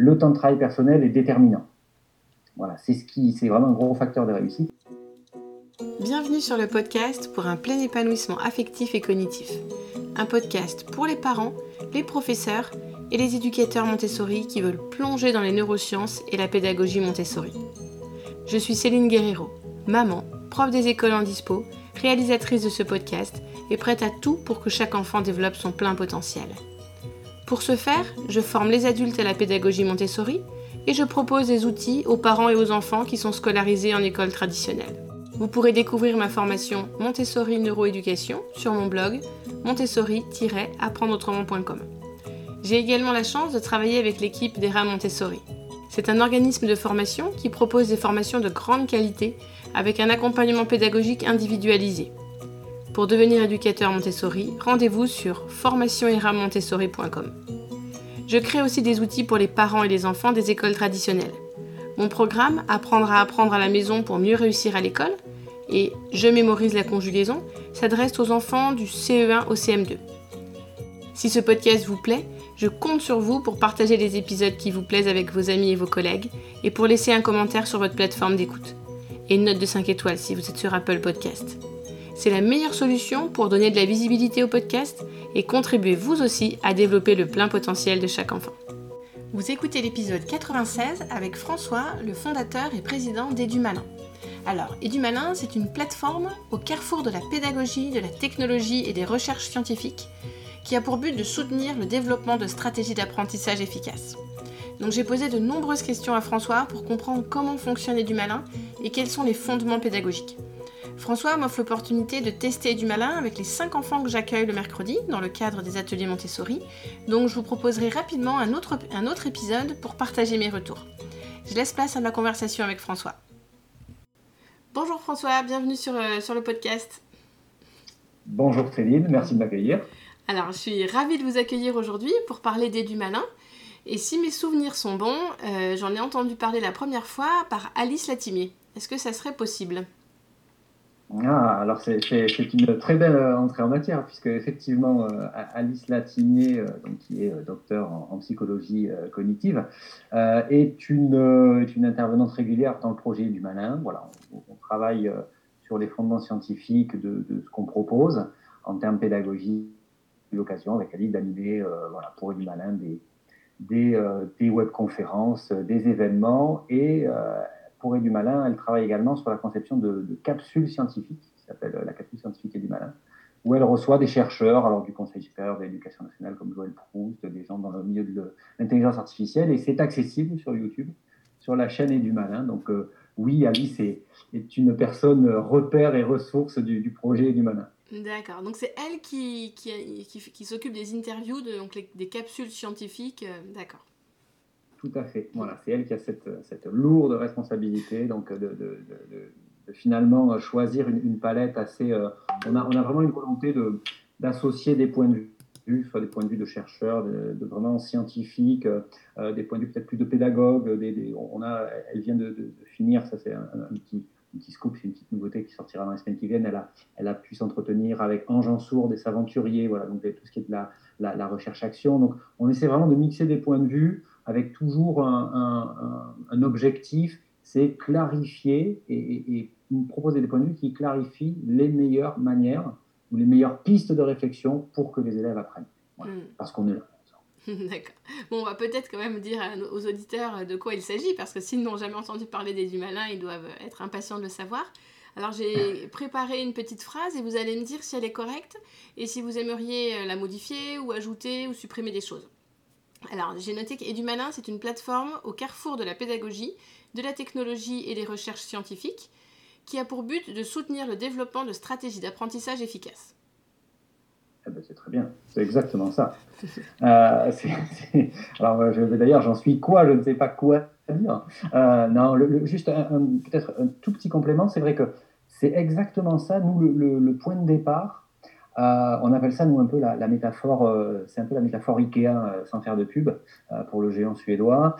le temps de travail personnel est déterminant. Voilà, c'est ce qui, c'est vraiment un gros facteur de réussite. Bienvenue sur le podcast pour un plein épanouissement affectif et cognitif. Un podcast pour les parents, les professeurs et les éducateurs Montessori qui veulent plonger dans les neurosciences et la pédagogie Montessori. Je suis Céline Guerrero, maman, prof des écoles en dispo, réalisatrice de ce podcast et prête à tout pour que chaque enfant développe son plein potentiel. Pour ce faire, je forme les adultes à la pédagogie Montessori et je propose des outils aux parents et aux enfants qui sont scolarisés en école traditionnelle. Vous pourrez découvrir ma formation Montessori Neuroéducation sur mon blog montessori-apprendreautrement.com. J'ai également la chance de travailler avec l'équipe d'ERA Montessori. C'est un organisme de formation qui propose des formations de grande qualité avec un accompagnement pédagogique individualisé. Pour devenir éducateur Montessori, rendez-vous sur formationeramontessori.com. Je crée aussi des outils pour les parents et les enfants des écoles traditionnelles. Mon programme Apprendre à apprendre à la maison pour mieux réussir à l'école et Je mémorise la conjugaison s'adresse aux enfants du CE1 au CM2. Si ce podcast vous plaît, je compte sur vous pour partager les épisodes qui vous plaisent avec vos amis et vos collègues et pour laisser un commentaire sur votre plateforme d'écoute. Et note de 5 étoiles si vous êtes sur Apple Podcast. C'est la meilleure solution pour donner de la visibilité au podcast et contribuer vous aussi à développer le plein potentiel de chaque enfant. Vous écoutez l'épisode 96 avec François, le fondateur et président d'EduMalin. Alors, EduMalin, c'est une plateforme au carrefour de la pédagogie, de la technologie et des recherches scientifiques qui a pour but de soutenir le développement de stratégies d'apprentissage efficaces. Donc j'ai posé de nombreuses questions à François pour comprendre comment fonctionne EduMalin et quels sont les fondements pédagogiques. François m'offre l'opportunité de tester du malin avec les 5 enfants que j'accueille le mercredi dans le cadre des ateliers Montessori, donc je vous proposerai rapidement un autre, un autre épisode pour partager mes retours. Je laisse place à ma conversation avec François. Bonjour François, bienvenue sur, euh, sur le podcast. Bonjour Céline, merci de m'accueillir. Alors je suis ravie de vous accueillir aujourd'hui pour parler des du malin. Et si mes souvenirs sont bons, euh, j'en ai entendu parler la première fois par Alice Latimier. Est-ce que ça serait possible? Ah, alors c'est une très belle euh, entrée en matière, puisque effectivement, euh, Alice Latinier, euh, donc, qui est docteur en, psychologie cognitive, est, une, est une intervenante régulière dans le projet du Malin. Voilà, on, travaille sur les fondements scientifiques de, de ce qu'on propose en termes pédagogiques, l'occasion avec Alice d'animer voilà, pour du Malin des, des, des webconférences, des événements et pour du Malin, elle travaille également sur la conception de, capsules scientifiques, qui s'appelle la capsule scientifique et du Malin, où elle reçoit des chercheurs, alors du Conseil supérieur de l'éducation nationale comme Joël Proust, des gens dans le milieu de l'intelligence artificielle, et c'est accessible sur YouTube, sur la chaîne et du Malin. Donc euh, oui, Alice est, une personne repère et ressource du, projet du Malin. D'accord, donc c'est elle qui, s'occupe des interviews, donc des capsules scientifiques, euh, d'accord. Tout à fait. Voilà, c'est elle qui a cette, lourde responsabilité, donc de, finalement choisir une, palette assez. Euh, on, a, vraiment une volonté d'associer des points de vue, des points de vue de chercheurs, de, vraiment scientifiques, euh, des points de vue peut-être plus de pédagogues. On a, elle vient de, finir, ça c'est un, petit, scoop, c'est une petite nouveauté qui sortira dans les semaines qui viennent. Elle a, pu s'entretenir avec Ange Sourd, des aventuriers, voilà, donc tout ce qui est de la, la, la recherche-action. Donc on essaie vraiment de mixer des points de vue avec toujours un, objectif, c'est clarifier et, proposer des points de vue qui clarifient les meilleures manières ou les meilleures pistes de réflexion pour que les élèves apprennent. Hmm. Parce qu'on est là. D'accord. Bon, on va peut-être quand même dire aux auditeurs de quoi il s'agit, parce que s'ils n'ont jamais entendu parler des malins, ils doivent être impatients de le savoir. Alors j'ai préparé une petite phrase et vous allez me dire si elle est correcte et si vous aimeriez la modifier ou ajouter ou supprimer des choses. Alors, j'ai noté qu'EduMalin, c'est une plateforme au carrefour de la pédagogie, de la technologie et des recherches scientifiques, qui a pour but de soutenir le développement de stratégies d'apprentissage efficaces. Eh ben, c'est très bien, c'est exactement ça. euh, Alors, d'ailleurs, j'en suis quoi? Je ne sais pas quoi dire. Euh, non, juste peut-être un tout petit complément. C'est vrai que c'est exactement ça, nous, le, point de départ. Euh, on appelle ça, nous, un peu la, métaphore, euh, c'est un peu la métaphore Ikea, euh, sans faire de pub, pour le géant suédois.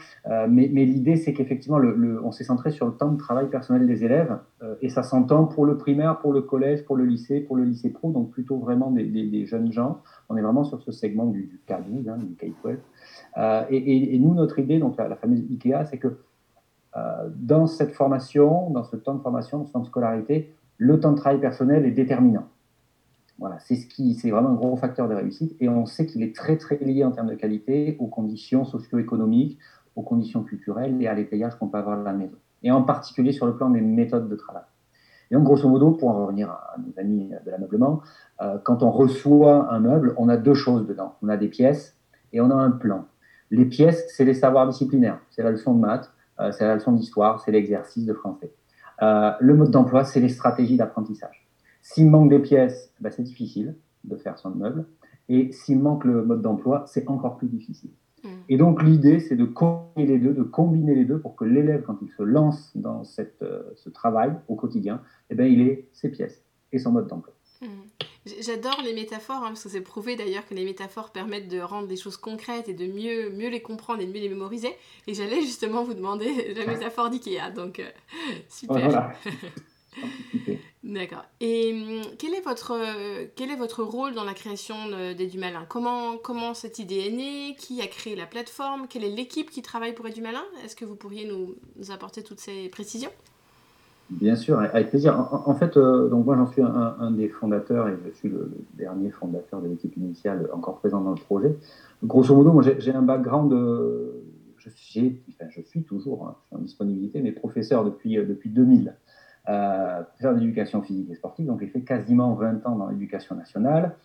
mais, l'idée, c'est qu'effectivement, on s'est centré sur le temps de travail personnel des élèves, et ça s'entend pour le primaire, pour le collège, pour le lycée, pour le lycée pro, donc plutôt vraiment des, jeunes gens. On est vraiment sur ce segment du, K12, hein, du K12. Et, nous, notre idée, donc la, la fameuse Ikea, c'est que dans cette formation, dans ce temps de formation, dans ce temps de scolarité, le temps de travail personnel est déterminant. Voilà, c'est ce qui, c'est vraiment un gros facteur de réussite et on sait qu'il est très très lié en termes de qualité aux conditions socio-économiques, aux conditions culturelles et à l'étayage qu'on peut avoir à la maison. Et en particulier sur le plan des méthodes de travail. Et donc, grosso modo, pour en revenir à nos amis de l'ameublement, euh, quand on reçoit un meuble, on a deux choses dedans. On a des pièces et on a un plan. Les pièces, c'est les savoirs disciplinaires. C'est la leçon de maths, euh, c'est la leçon d'histoire, c'est l'exercice de français. Euh, le mode d'emploi, c'est les stratégies d'apprentissage. S'il manque des pièces, ben c'est difficile de faire son meuble. Et s'il manque le mode d'emploi, c'est encore plus difficile. Mm. Et donc l'idée, c'est de combiner les deux, de combiner les deux pour que l'élève, quand il se lance dans cette, euh, ce travail au quotidien, eh ben, il ait ses pièces et son mode d'emploi. Mm. J'adore les métaphores, hein, parce que c'est prouvé d'ailleurs que les métaphores permettent de rendre des choses concrètes et de mieux, mieux les comprendre et de mieux les mémoriser. Et j'allais justement vous demander la métaphore d'IKEA, donc euh, super. Voilà. D'accord. Et hum, quel est votre, quel est votre rôle dans la création des du Malin comment, comment cette idée est née? Qui a créé la plateforme? Quelle est l'équipe qui travaille pour du Malin Est-ce que vous pourriez nous, apporter toutes ces précisions? Bien sûr, avec plaisir. En, fait, euh, donc moi j'en suis un, des fondateurs et je suis le, dernier fondateur de l'équipe initiale encore présent dans le projet. Grosso modo, moi j'ai un background, de, enfin, je suis toujours, hein, en disponibilité, mais professeur depuis, euh, depuis 2000 euh, d'éducation physique et sportive, donc j'ai fait quasiment 20 ans dans l'éducation nationale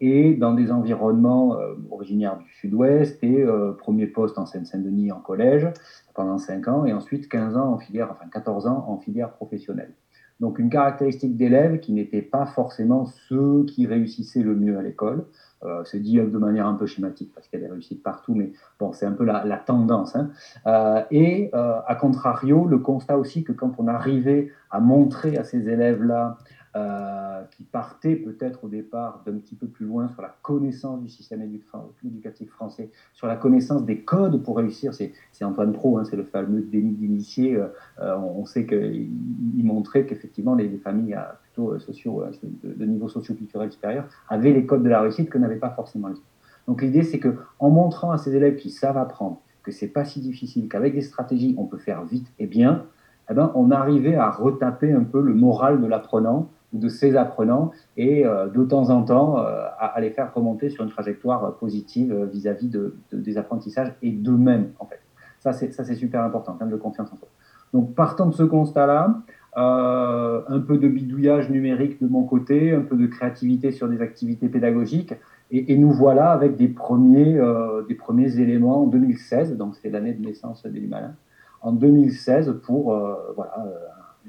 et dans des environnements euh, originaires du sud-ouest et euh, premier poste en Seine-Saint-Denis en collège pendant 5 ans et ensuite 15 ans en filière, enfin 14 ans en filière professionnelle. Donc une caractéristique d'élèves qui n'étaient pas forcément ceux qui réussissaient le mieux à l'école, euh, c'est dit de manière un peu schématique parce qu'il y a des réussites partout, mais bon, c'est un peu la, tendance. Hein. Euh, et euh, à contrario, le constat aussi que quand on arrivait à montrer à ces élèves-là euh, qui partait peut-être au départ d'un petit peu plus loin sur la connaissance du système éducatif français, sur la connaissance des codes pour réussir. C'est Antoine Pro, hein, c'est le fameux déni d'initié. Euh, euh, on sait qu'il montrait qu'effectivement les, familles à plutôt sociaux, de, niveau socio-culturel supérieur avaient les codes de la réussite que n'avaient pas forcément les autres. Donc l'idée, c'est que en montrant à ces élèves qui savent apprendre que c'est pas si difficile, qu'avec des stratégies, on peut faire vite et bien, eh ben, on arrivait à retaper un peu le moral de l'apprenant de ces apprenants et euh, de temps en temps euh, à, les faire remonter sur une trajectoire positive euh, vis-à-vis de, des apprentissages et d'eux-mêmes en fait. Ça c'est super important en termes de confiance en soi. Donc partant de ce constat-là, un peu de bidouillage numérique de mon côté, un peu de créativité sur des activités pédagogiques et, nous voilà avec des premiers des premiers éléments en 2016, donc c'est l'année de naissance des Malin, en 2016 pour voilà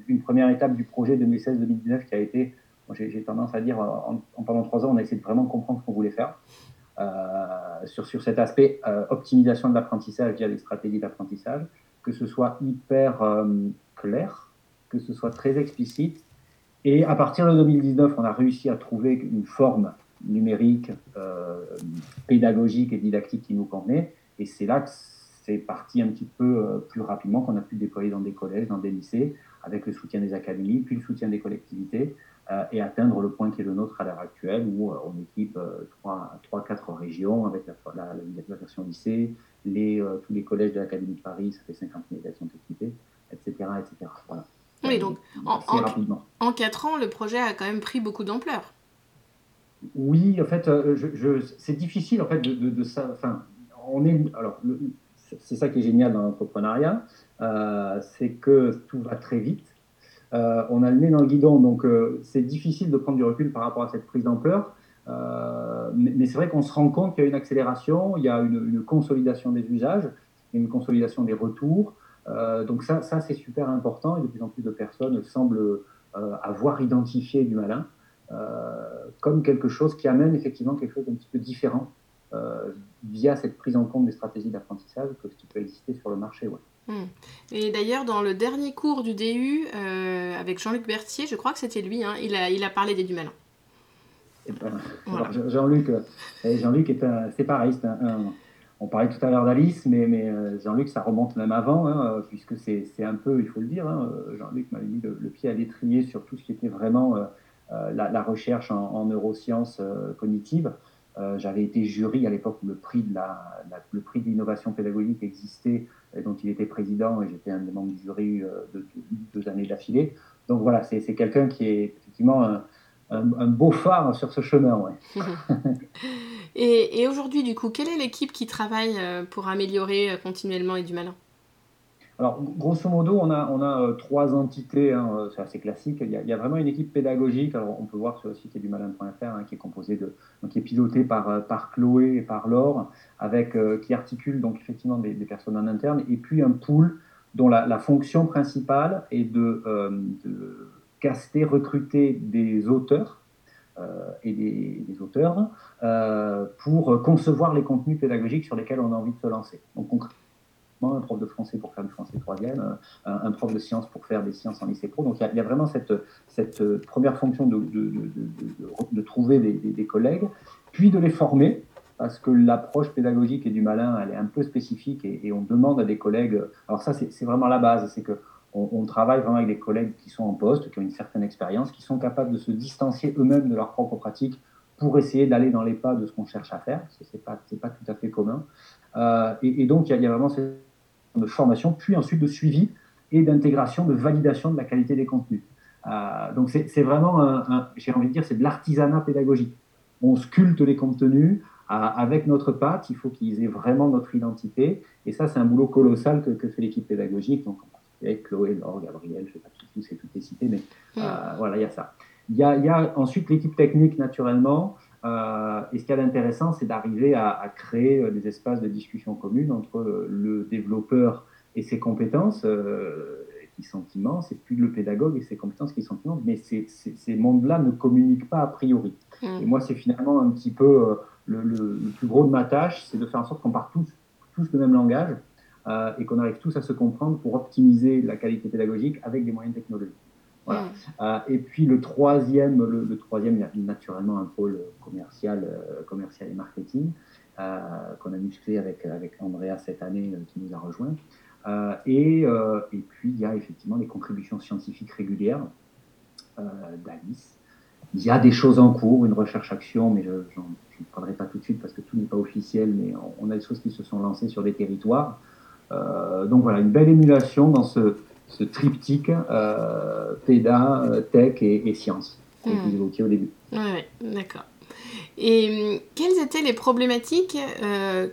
une première étape du projet 2016-2019 qui a été, j'ai tendance à dire, en, pendant trois ans, on a essayé de vraiment comprendre ce qu'on voulait faire. Euh, sur, sur cet aspect euh, optimisation de l'apprentissage via les stratégies d'apprentissage, que ce soit hyper euh, clair, que ce soit très explicite. Et à partir de 2019, on a réussi à trouver une forme numérique, pédagogique et didactique qui nous convenait. Et c'est là que c'est parti un petit peu plus rapidement, qu'on a pu déployer dans des collèges, dans des lycées, avec le soutien des académies, puis le soutien des collectivités, euh, et atteindre le point qui est le nôtre à l'heure actuelle, où euh, on équipe euh, trois, quatre régions avec la, la, version lycée, les, tous les collèges de l'Académie de Paris, ça fait 50 000 élèves sont équipés, etc. etc. Voilà. Oui, donc en, en, quatre ans, le projet a quand même pris beaucoup d'ampleur. Oui, en fait, je, c'est difficile en fait de, de, ça. Enfin, on est alors c'est ça qui est génial dans l'entrepreneuriat, euh, c'est que tout va très vite. Euh, on a le nez dans le guidon, donc euh, c'est difficile de prendre du recul par rapport à cette prise d'ampleur. mais, c'est vrai qu'on se rend compte qu'il y a une accélération, il y a une, consolidation des usages, une consolidation des retours. donc ça, ça c'est super important et de plus en plus de personnes semblent avoir identifié du malin comme quelque chose qui amène effectivement quelque chose d'un petit peu différent via cette prise en compte des stratégies d'apprentissage que ce qui peut exister sur le marché. Ouais. Hmm. Et d'ailleurs, dans le dernier cours du DU, euh, avec Jean-Luc Berthier, je crois que c'était lui, hein, il, a, il a parlé des du malin. ben, Jean-Luc, Jean-Luc est c'est pareil, on parlait tout à l'heure d'Alice, mais, mais Jean-Luc, ça remonte même avant, hein, puisque c'est un peu, il faut le dire, hein, Jean-Luc m'avait mis le, pied à l'étrier sur tout ce qui était vraiment la, recherche en, neurosciences cognitives. J'avais été jury à l'époque où le prix de la, le prix d'innovation pédagogique existait, et dont il était président, et j'étais un des membres du jury de, deux années d'affilée. Donc voilà, c'est quelqu'un qui est effectivement un, un, beau phare sur ce chemin. Ouais. et, aujourd'hui, du coup, quelle est l'équipe qui travaille euh, pour améliorer euh, continuellement et du malin? Alors, grosso modo, on a, on a euh, trois entités, hein, c'est assez classique. Il y, a, vraiment une équipe pédagogique. Alors, on peut voir sur le site du malin.fr, hein, qui est composée de, qui est pilotée par, par Chloé et par Laure, avec, qui articule donc effectivement des, personnes en interne, et puis un pool dont la, fonction principale est de, de caster, recruter des auteurs euh, et des, auteurs euh, pour concevoir les contenus pédagogiques sur lesquels on a envie de se lancer. Donc concrètement, un prof de français pour faire du français troisième, euh, un, prof de sciences pour faire des sciences en lycée pro. Donc il y, a vraiment cette, cette première fonction de, trouver des, collègues, puis de les former, parce que l'approche pédagogique et du malin, elle est un peu spécifique et, on demande à des collègues, alors ça c'est vraiment la base, c'est que on, travaille vraiment avec des collègues qui sont en poste, qui ont une certaine expérience, qui sont capables de se distancier eux-mêmes de leur propre pratique pour essayer d'aller dans les pas de ce qu'on cherche à faire. Ce n'est pas, tout à fait commun. Euh, et, donc, il y, a vraiment cette de formation, puis ensuite de suivi et d'intégration, de validation de la qualité des contenus. Euh, donc, c'est vraiment, j'ai envie de dire, c'est de l'artisanat pédagogique. On sculpte les contenus euh, avec notre patte, il faut qu'ils aient vraiment notre identité. Et ça, c'est un boulot colossal que, que fait l'équipe pédagogique. Donc, avec Chloé, Laure, Gabriel, je ne vais pas tous ces toutes les citer, mais mm. euh, voilà, il y a ça. Il y a, ensuite l'équipe technique, naturellement. Euh, et ce qui est intéressant, c'est d'arriver à, créer euh, des espaces de discussion commune entre le développeur et ses compétences, qui sont immenses, et puis le pédagogue et ses compétences qui sont immenses. Mais ces, ces, mondes-là ne communiquent pas a priori. Mm. Et moi, c'est finalement un petit peu le, le, plus gros de ma tâche, c'est de faire en sorte qu'on parle tous, tous le même langage euh, et qu'on arrive tous à se comprendre pour optimiser la qualité pédagogique avec des moyens technologiques. Voilà. Mm. Euh, et puis le troisième, le, troisième, il y a naturellement un pôle commercial, euh, commercial et marketing qu'on a musclé avec, avec Andrea cette année qui nous a rejoint. Et, et, puis il y a effectivement les contributions scientifiques régulières d'Alice. Il y a des choses en cours, une recherche-action, mais je ne parlerai pas tout de suite parce que tout n'est pas officiel, mais on, a des choses qui se sont lancées sur des territoires. Euh, donc voilà, une belle émulation dans ce, triptyque euh, PEDA, euh, tech et, et sciences que hmm. vous évoquiez au début. Oui, d'accord. Et hum, quelles étaient les problématiques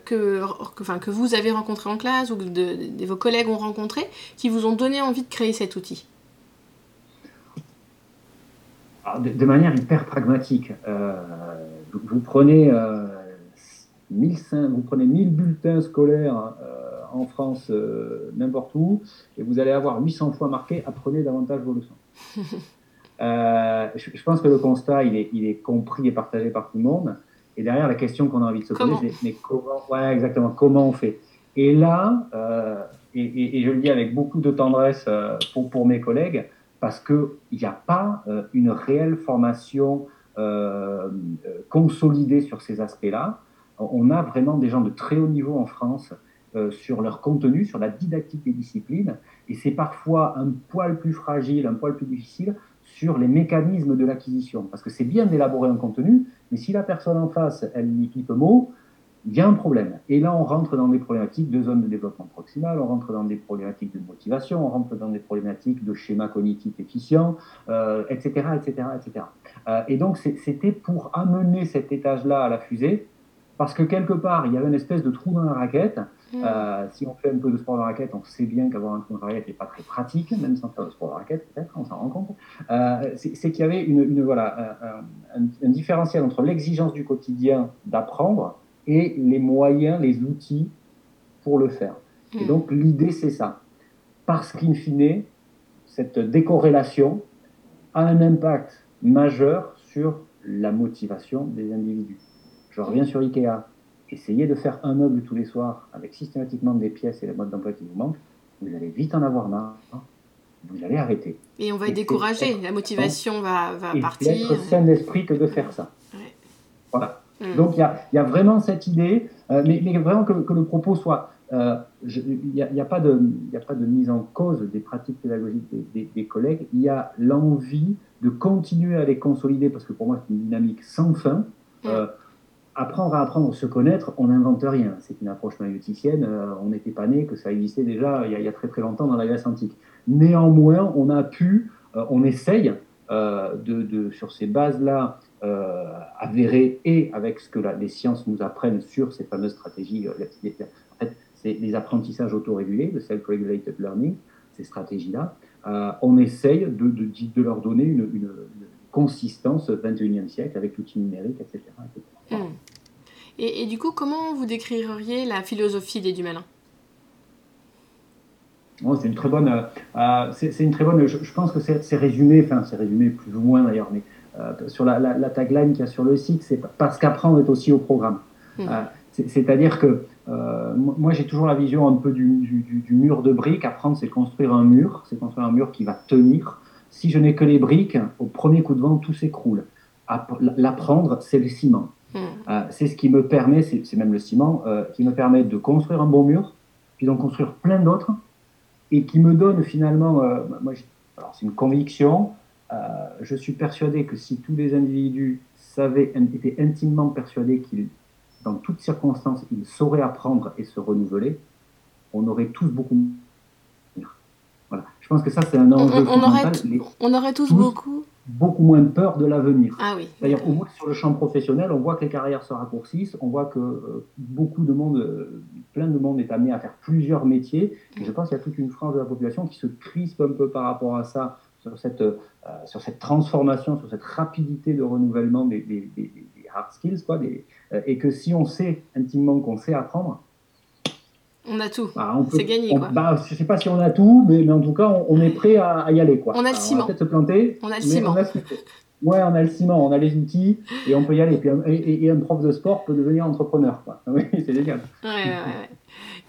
que, enfin, que vous avez rencontrées en classe ou que de, vos collègues ont rencontrées qui vous ont donné envie de créer cet outil? De, manière hyper pragmatique. vous, prenez, 1500, vous prenez 1000 bulletins scolaires en France, euh, n'importe où, et vous allez avoir 800 fois marqué apprenez davantage vos leçons. Euh, je, pense que le constat, il est, il est, compris et partagé par tout le monde. Et derrière, la question qu'on a envie de se poser, c'est mais comment, ouais, exactement, comment on fait? Et là, euh, et, je le dis avec beaucoup de tendresse pour, pour mes collègues, parce qu'il n'y a pas une réelle formation consolidée sur ces aspects-là. On a vraiment des gens de très haut niveau en France euh, sur leur contenu, sur la didactique des disciplines, et c'est parfois un poil plus fragile, un poil plus difficile sur les mécanismes de l'acquisition. Parce que c'est bien d'élaborer un contenu, mais si la personne en face, elle n'y pipe mot, il y a un problème. Et là, on rentre dans des problématiques de zone de développement proximal, on rentre dans des problématiques de motivation, on rentre dans des problématiques de schéma cognitif efficient, etc., etc., etc. et donc, c'était pour amener cet étage-là à la fusée, parce que quelque part, il y avait une espèce de trou dans la raquette, Mm. Euh, si on fait un peu de sport de raquette, on sait bien qu'avoir un trou de raquette n'est pas très pratique, même sans faire de sport de raquette, peut-être, on s'en rend compte. Euh, c'est qu'il y avait une, voilà, un, différentiel entre l'exigence du quotidien d'apprendre et les moyens, les outils pour le faire. Et mm. donc l'idée, c'est ça. Parce qu'in fine, cette décorrélation a un impact majeur sur la motivation des individus. Je reviens sur Ikea essayez de faire un meuble tous les soirs avec systématiquement des pièces et les modes d'emploi qui vous manquent, vous allez vite en avoir marre, vous allez arrêter. Et on va être découragé, la motivation va, va partir. C'est être sain d'esprit que de faire ça. Voilà. Mm. Donc il y a, vraiment cette idée, euh, mais, vraiment que, le propos soit. Euh, il n'y a, pas de, a pas de mise en cause des pratiques pédagogiques des, collègues. Il y a l'envie de continuer à les consolider parce que pour moi c'est une dynamique sans fin. Mm. Euh, apprendre à apprendre, se connaître, on n'invente rien. C'est une approche maïoticienne. on n'était pas né que ça existait déjà il y, a, très très longtemps dans la Grèce antique. Néanmoins, on a pu, on essaye de, sur ces bases-là euh, avérées et avec ce que les sciences nous apprennent sur ces fameuses stratégies. Euh, fait, c'est les apprentissages autorégulés, le self-regulated learning, ces stratégies-là. Euh, on essaye de, leur donner une, consistance 21e siècle avec l'outil numérique, etc. Et, du coup, comment vous décririez la philosophie des Dumalin oh, c'est une très bonne. c'est une très bonne. Je, je pense que c'est résumé, enfin c'est résumé plus ou moins d'ailleurs, mais euh, sur la, tagline qu'il y a sur le site, c'est parce qu'apprendre est aussi au programme. Mmh. Euh, c'est-à-dire que euh, moi, j'ai toujours la vision un peu du, mur de briques. Apprendre, c'est construire un mur. C'est construire un mur qui va tenir. Si je n'ai que les briques, au premier coup de vent, tout s'écroule. L'apprendre, c'est le ciment. Mmh. c'est ce qui me permet, c'est même le ciment, qui me permet de construire un bon mur, puis d'en construire plein d'autres, et qui me donne finalement, moi, alors c'est une conviction, euh, je suis persuadé que si tous les individus savaient, étaient intimement persuadés qu'ils, dans toutes circonstances, ils sauraient apprendre et se renouveler, on aurait tous beaucoup voilà. Je pense que ça, c'est un enjeu on, aurait, on aurait tous, beaucoup beaucoup moins peur de l'avenir. Ah oui. D'ailleurs, au moins sur le champ professionnel, on voit que les carrières se raccourcissent, on voit que euh, beaucoup de monde, euh, plein de monde est amené à faire plusieurs métiers. Et je pense qu'il y a toute une frange de la population qui se crispe un peu par rapport à ça, sur cette, euh, sur cette transformation, sur cette rapidité de renouvellement des, des, des, hard skills, quoi, et que si on sait intimement qu'on sait apprendre, on a tout. Bah, c'est gagné. quoi. Bah, je ne sais pas si on a tout, mais, mais en tout cas, on, est prêt à, y aller. Quoi. On a le ciment. On va peut-être se planter. On a le ciment. On ouais, on a le ciment, on a les outils et on peut y aller. Puis, et, et un prof de sport peut devenir entrepreneur. Quoi. Oui, c'est génial. Ouais, ouais, ouais.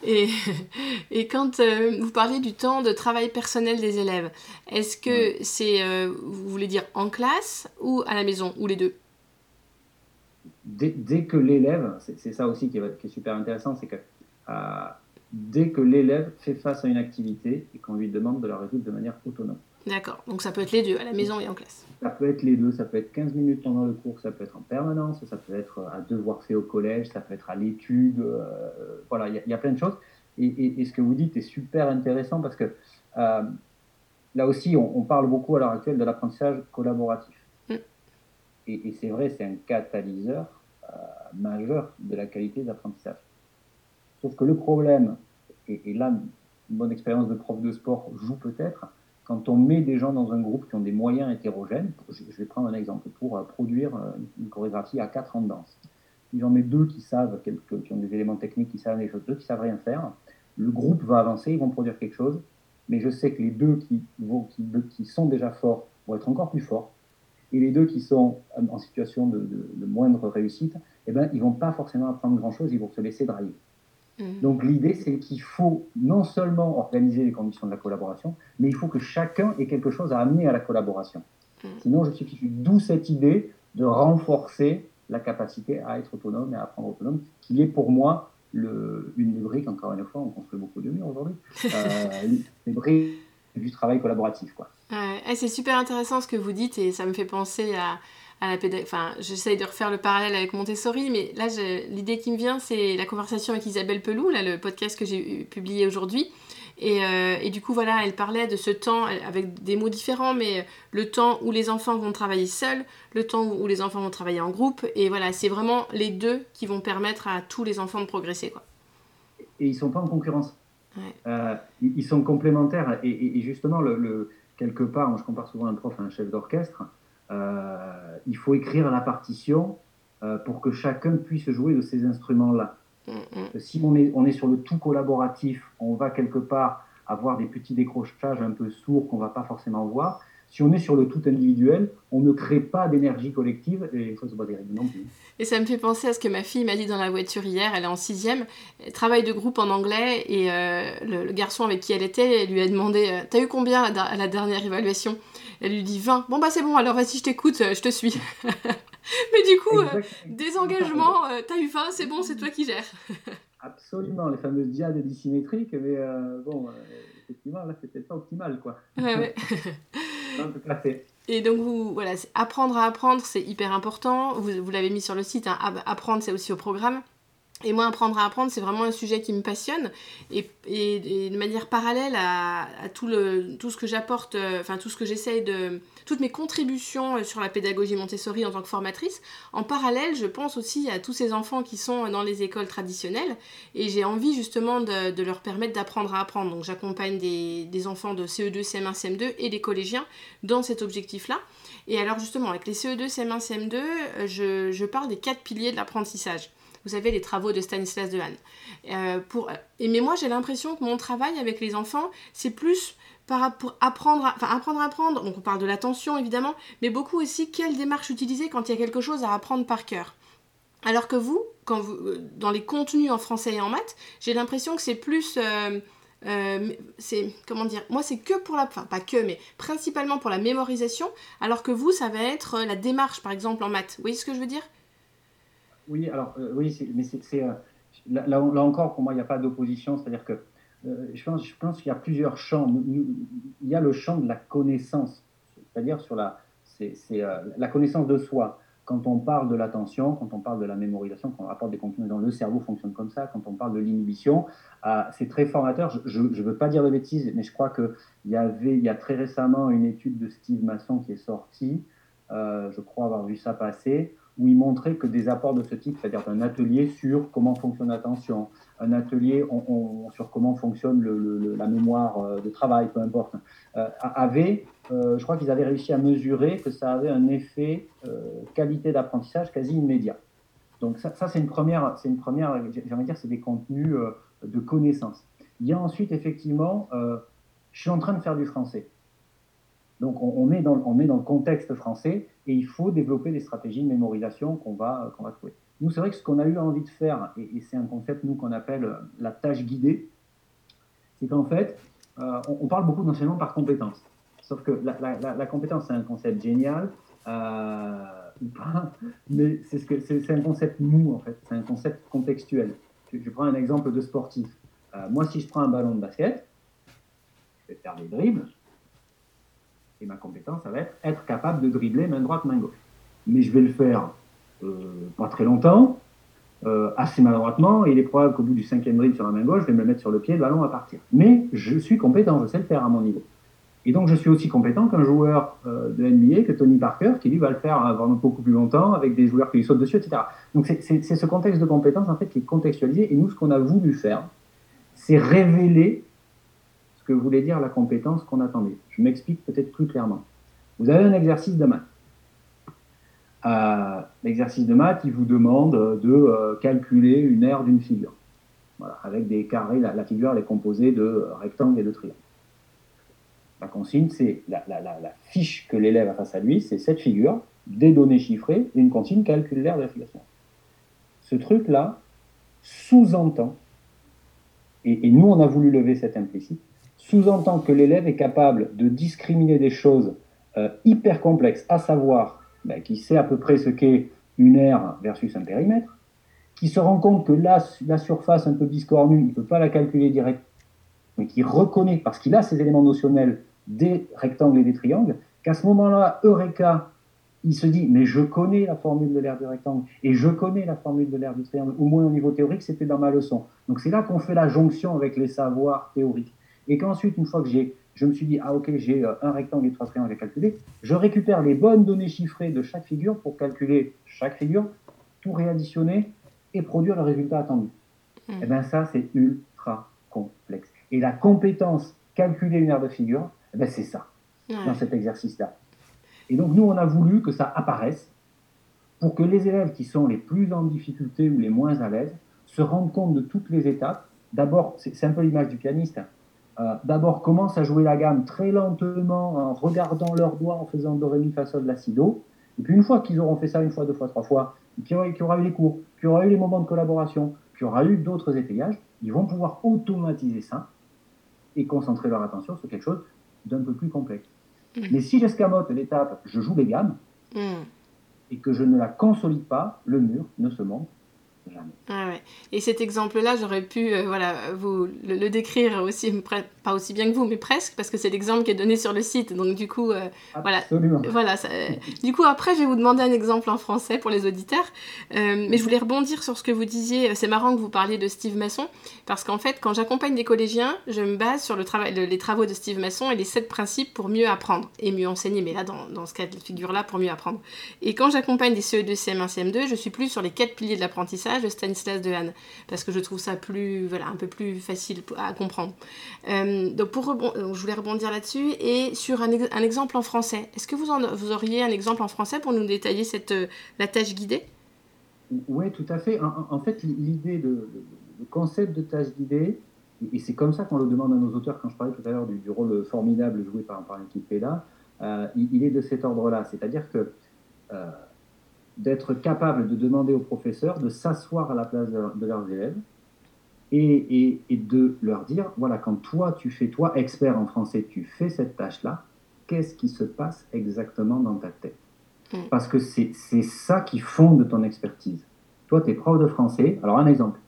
Et, et quand euh, vous parlez du temps de travail personnel des élèves, est-ce que c'est, euh, vous voulez dire en classe ou à la maison, ou les deux? Dès, dès, que l'élève, c'est ça aussi qui est, qui est super intéressant, c'est que euh, dès que l'élève fait face à une activité et qu'on lui demande de la résoudre de manière autonome. D'accord, donc ça peut être les deux, à la maison et en classe. Ça peut être les deux, ça peut être 15 minutes pendant le cours, ça peut être en permanence, ça peut être à devoir fait au collège, ça peut être à l'étude, euh, voilà, il y, a plein de choses. Et, ce que vous dites est super intéressant parce que euh, là aussi, on, parle beaucoup à l'heure actuelle de l'apprentissage collaboratif. Mm. Et, c'est vrai, c'est un catalyseur euh, majeur de la qualité d'apprentissage. Sauf que le problème, et, là, une bonne expérience de prof de sport joue peut-être, quand on met des gens dans un groupe qui ont des moyens hétérogènes, je, vais prendre un exemple, pour euh, produire euh, une chorégraphie à quatre en danse. Si j'en mets deux qui savent, quelques, qui ont des éléments techniques, qui savent des choses, deux qui savent rien faire, le groupe va avancer, ils vont produire quelque chose, mais je sais que les deux qui, sont déjà forts vont être encore plus forts, et les deux qui sont en situation de, moindre réussite, eh ben, ils vont pas forcément apprendre grand-chose, ils vont se laisser drailler. Mm. Donc l'idée, c'est qu'il faut non seulement organiser les conditions de la collaboration, mais il faut que chacun ait quelque chose à amener à la collaboration. Mm. Sinon, je suis d'où cette idée de renforcer la capacité à être autonome et à apprendre autonome, qui est pour moi le, une des briques, encore une fois, on construit beaucoup de murs aujourd'hui, euh, les briques du travail collaboratif. Quoi. c'est super intéressant ce que vous dites et ça me fait penser à, à la Enfin, j'essaye de refaire le parallèle avec Montessori, mais là, l'idée qui me vient, c'est la conversation avec Isabelle Pelou, là, le podcast que j'ai publié aujourd'hui. Et, euh, et, du coup, voilà, elle parlait de ce temps avec des mots différents, mais le temps où les enfants vont travailler seuls, le temps où les enfants vont travailler en groupe. Et voilà, c'est vraiment les deux qui vont permettre à tous les enfants de progresser. Quoi. Et ils ne sont pas en concurrence. Euh, ils sont complémentaires. Et, justement, le, quelque part, je compare souvent un prof à un chef d'orchestre. Euh, il faut écrire la partition euh, pour que chacun puisse jouer de ces instruments-là. Mm, mm. Si on est, on est sur le tout collaboratif, on va quelque part avoir des petits décrochages un peu sourds qu'on ne va pas forcément voir. Si on est sur le tout individuel, on ne crée pas d'énergie collective et il faut se des non plus. Et ça me fait penser à ce que ma fille m'a dit dans la voiture hier. Elle est en sixième, travail de groupe en anglais et euh, le, garçon avec qui elle était lui a demandé T'as eu combien à la dernière évaluation? Elle lui dit 20. Bon, bah c'est bon, alors vas-y, je t'écoute, euh, je te suis. Mais du coup, euh, désengagement, euh, t'as eu faim, c'est bon, c'est toi qui gères. Absolument, les fameuses diades dissymétriques, mais bon, effectivement, là, c'était pas optimal, quoi. Ouais, ouais. Et donc, vous, voilà, apprendre à apprendre, c'est hyper important. Vous, vous l'avez mis sur le site, hein, apprendre, c'est aussi au programme. Et moi, apprendre à apprendre, c'est vraiment un sujet qui me passionne. Et, de manière parallèle à, tout, le, tout ce que j'apporte, euh, enfin tout ce que j'essaye de... Toutes mes contributions euh, sur la pédagogie Montessori en tant que formatrice, en parallèle, je pense aussi à tous ces enfants qui sont dans les écoles traditionnelles. Et j'ai envie justement de, leur permettre d'apprendre à apprendre. Donc j'accompagne des, enfants de CE2, CM1, CM2 et des collégiens dans cet objectif-là. Et alors justement, avec les CE2, CM1, CM2, je, je parle des quatre piliers de l'apprentissage vous savez, les travaux de Stanislas Dehaene. Euh, pour, mais moi, j'ai l'impression que mon travail avec les enfants, c'est plus pour apprendre à, enfin, apprendre. Donc, on parle de l'attention, évidemment, mais beaucoup aussi quelle démarche utiliser quand il y a quelque chose à apprendre par cœur. Alors que vous, euh, dans les contenus en français et en maths, j'ai l'impression que c'est plus... Euh, c'est comment dire moi c'est que pour la enfin pas que mais principalement pour la mémorisation alors que vous ça va être la démarche par exemple en maths vous voyez ce que je veux dire? Oui, alors, euh, oui, mais c'est. Euh, là, encore, pour moi, il n'y a pas d'opposition. C'est-à-dire que euh, je pense, je pense qu'il y a plusieurs champs. Il y a le champ de la connaissance, c'est-à-dire sur la, c'est, la connaissance de soi. Quand on parle de l'attention, quand on parle de la mémorisation, quand on rapporte des contenus dans le cerveau fonctionne comme ça, quand on parle de l'inhibition, c'est très formateur. Je ne veux pas dire de bêtises, mais je crois qu'il y avait, il y a très récemment une étude de Steve Masson qui est sortie. je crois avoir vu ça passer où il montrait que des apports de ce type, c'est-à-dire un atelier sur comment fonctionne l'attention, un atelier sur comment fonctionne la mémoire euh, de travail, peu importe, euh, avait, euh, je crois qu'ils avaient réussi à mesurer que ça avait un effet qualité d'apprentissage quasi immédiat. Donc ça, c'est une première, c'est une première, j'ai envie de dire, c'est des contenus de connaissance. Il y a ensuite effectivement, je suis en train de faire du français. Donc on, met dans, on met dans le contexte français et il faut développer des stratégies de mémorisation qu'on va, va trouver. Nous, c'est vrai que ce qu'on a eu envie de faire, et, c'est un concept, nous, qu'on appelle euh, la tâche guidée, c'est qu'en fait, euh, on, parle beaucoup d'enseignement par compétence. Sauf que la, compétence, c'est un concept génial, euh, ou pas, mais c'est, ce un concept mou, en fait. C'est un concept contextuel. Je, prends un exemple de sportif. moi, si je prends un ballon de basket, je vais faire des dribbles, et ma compétence, ça va être être capable de dribbler main droite, main gauche. Mais je vais le faire euh, pas très longtemps, euh, assez maladroitement, il est probable qu'au bout du cinquième dribble sur la main gauche, je vais me le mettre sur le pied, le ballon va partir. Mais je suis compétent, je sais le faire à mon niveau. Et donc je suis aussi compétent qu'un joueur euh, de NBA, que Tony Parker, qui lui va le faire pendant beaucoup plus longtemps, avec des joueurs qui lui sautent dessus, etc. Donc c'est ce contexte de compétence en fait qui est contextualisé, et nous ce qu'on a voulu faire, c'est révéler que voulait dire la compétence qu'on attendait. Je m'explique peut-être plus clairement. Vous avez un exercice de maths. Euh, l'exercice de maths, il vous demande de euh, calculer une aire d'une figure. Avec des carrés, la, figure est composée de rectangles et de triangles. La consigne, c'est la, la, fiche que l'élève a face à lui, c'est cette figure, des données chiffrées et une consigne calcule l'aire de la figure. Ce truc-là sous-entend, et, et nous on a voulu lever cet implicite, sous-entend que l'élève est capable de discriminer des choses euh, hyper complexes, à savoir ben, qu'il sait à peu près ce qu'est une aire versus un périmètre, qui se rend compte que la, surface un peu biscornue, il ne peut pas la calculer directement, mais qui reconnaît, parce qu'il a ces éléments notionnels des rectangles et des triangles, qu'à ce moment-là, Eureka, il se dit, mais je connais la formule de l'aire du rectangle et je connais la formule de l'aire du triangle, au moins au niveau théorique, c'était dans ma leçon. Donc c'est là qu'on fait la jonction avec les savoirs théoriques et qu'ensuite, une fois que j'ai, je me suis dit, ah ok, j'ai euh, un rectangle et trois triangles à calculer, je récupère les bonnes données chiffrées de chaque figure pour calculer chaque figure, tout réadditionner et produire le résultat attendu. Et eh bien ça, c'est ultra complexe. Et la compétence calculer une aire de figure, eh ben c'est ça, dans cet exercice-là. Et donc nous, on a voulu que ça apparaisse pour que les élèves qui sont les plus en difficulté ou les moins à l'aise se rendent compte de toutes les étapes. D'abord, c'est un peu l'image du pianiste. Euh, d'abord commencent à jouer la gamme très lentement en regardant leurs doigts, en faisant do, ré, mi, fa, sol, la, si, do. Et puis une fois qu'ils auront fait ça une fois, deux fois, trois fois, qu'il y, aura eu les cours, qu'il y aura eu les moments de collaboration, qu'il y aura eu d'autres étayages, ils vont pouvoir automatiser ça et concentrer leur attention sur quelque chose d'un peu plus complexe. Mmh. Mais si j'escamote l'étape, je joue les gammes, mmh. et que je ne la consolide pas, le mur ne se monte ah ouais. Et cet exemple-là, j'aurais pu euh, voilà, vous le, décrire aussi, pas aussi bien que vous, mais presque, parce que c'est l'exemple qui est donné sur le site. Donc du coup, euh, voilà. voilà du coup, après, je vais vous demander un exemple en français pour les auditeurs. Euh, mais je voulais rebondir sur ce que vous disiez. C'est marrant que vous parliez de Steve Masson, parce qu'en fait, quand j'accompagne des collégiens, je me base sur le travail, les travaux de Steve Masson et les sept principes pour mieux apprendre et mieux enseigner. Mais là, dans, dans ce cas de figure-là, pour mieux apprendre. Et quand j'accompagne des CE2, CM1, CM2, je suis plus sur les quatre piliers de l'apprentissage de Stanislas Dehaene, parce que je trouve ça plus, voilà, un peu plus facile à comprendre. Euh, donc pour je voulais rebondir là-dessus et sur un, exemple en français. Est-ce que vous, vous auriez un exemple en français pour nous détailler cette, euh, la tâche guidée? Oui, tout à fait. En, fait, l'idée, de, le concept de tâche guidée, et c'est comme ça qu'on le demande à nos auteurs, quand je parlais tout à l'heure du, rôle formidable joué par, par l'équipe PEDA, euh, il, est de cet ordre-là. C'est-à-dire que d'être capable de demander aux professeurs de s'asseoir à la place de, leurs élèves et, et, de leur dire, voilà, quand toi, tu fais, toi, expert en français, tu fais cette tâche-là, qu'est-ce qui se passe exactement dans ta tête mm. Parce que c'est ça qui fonde ton expertise. Toi, tu es prof de français. Alors, un exemple.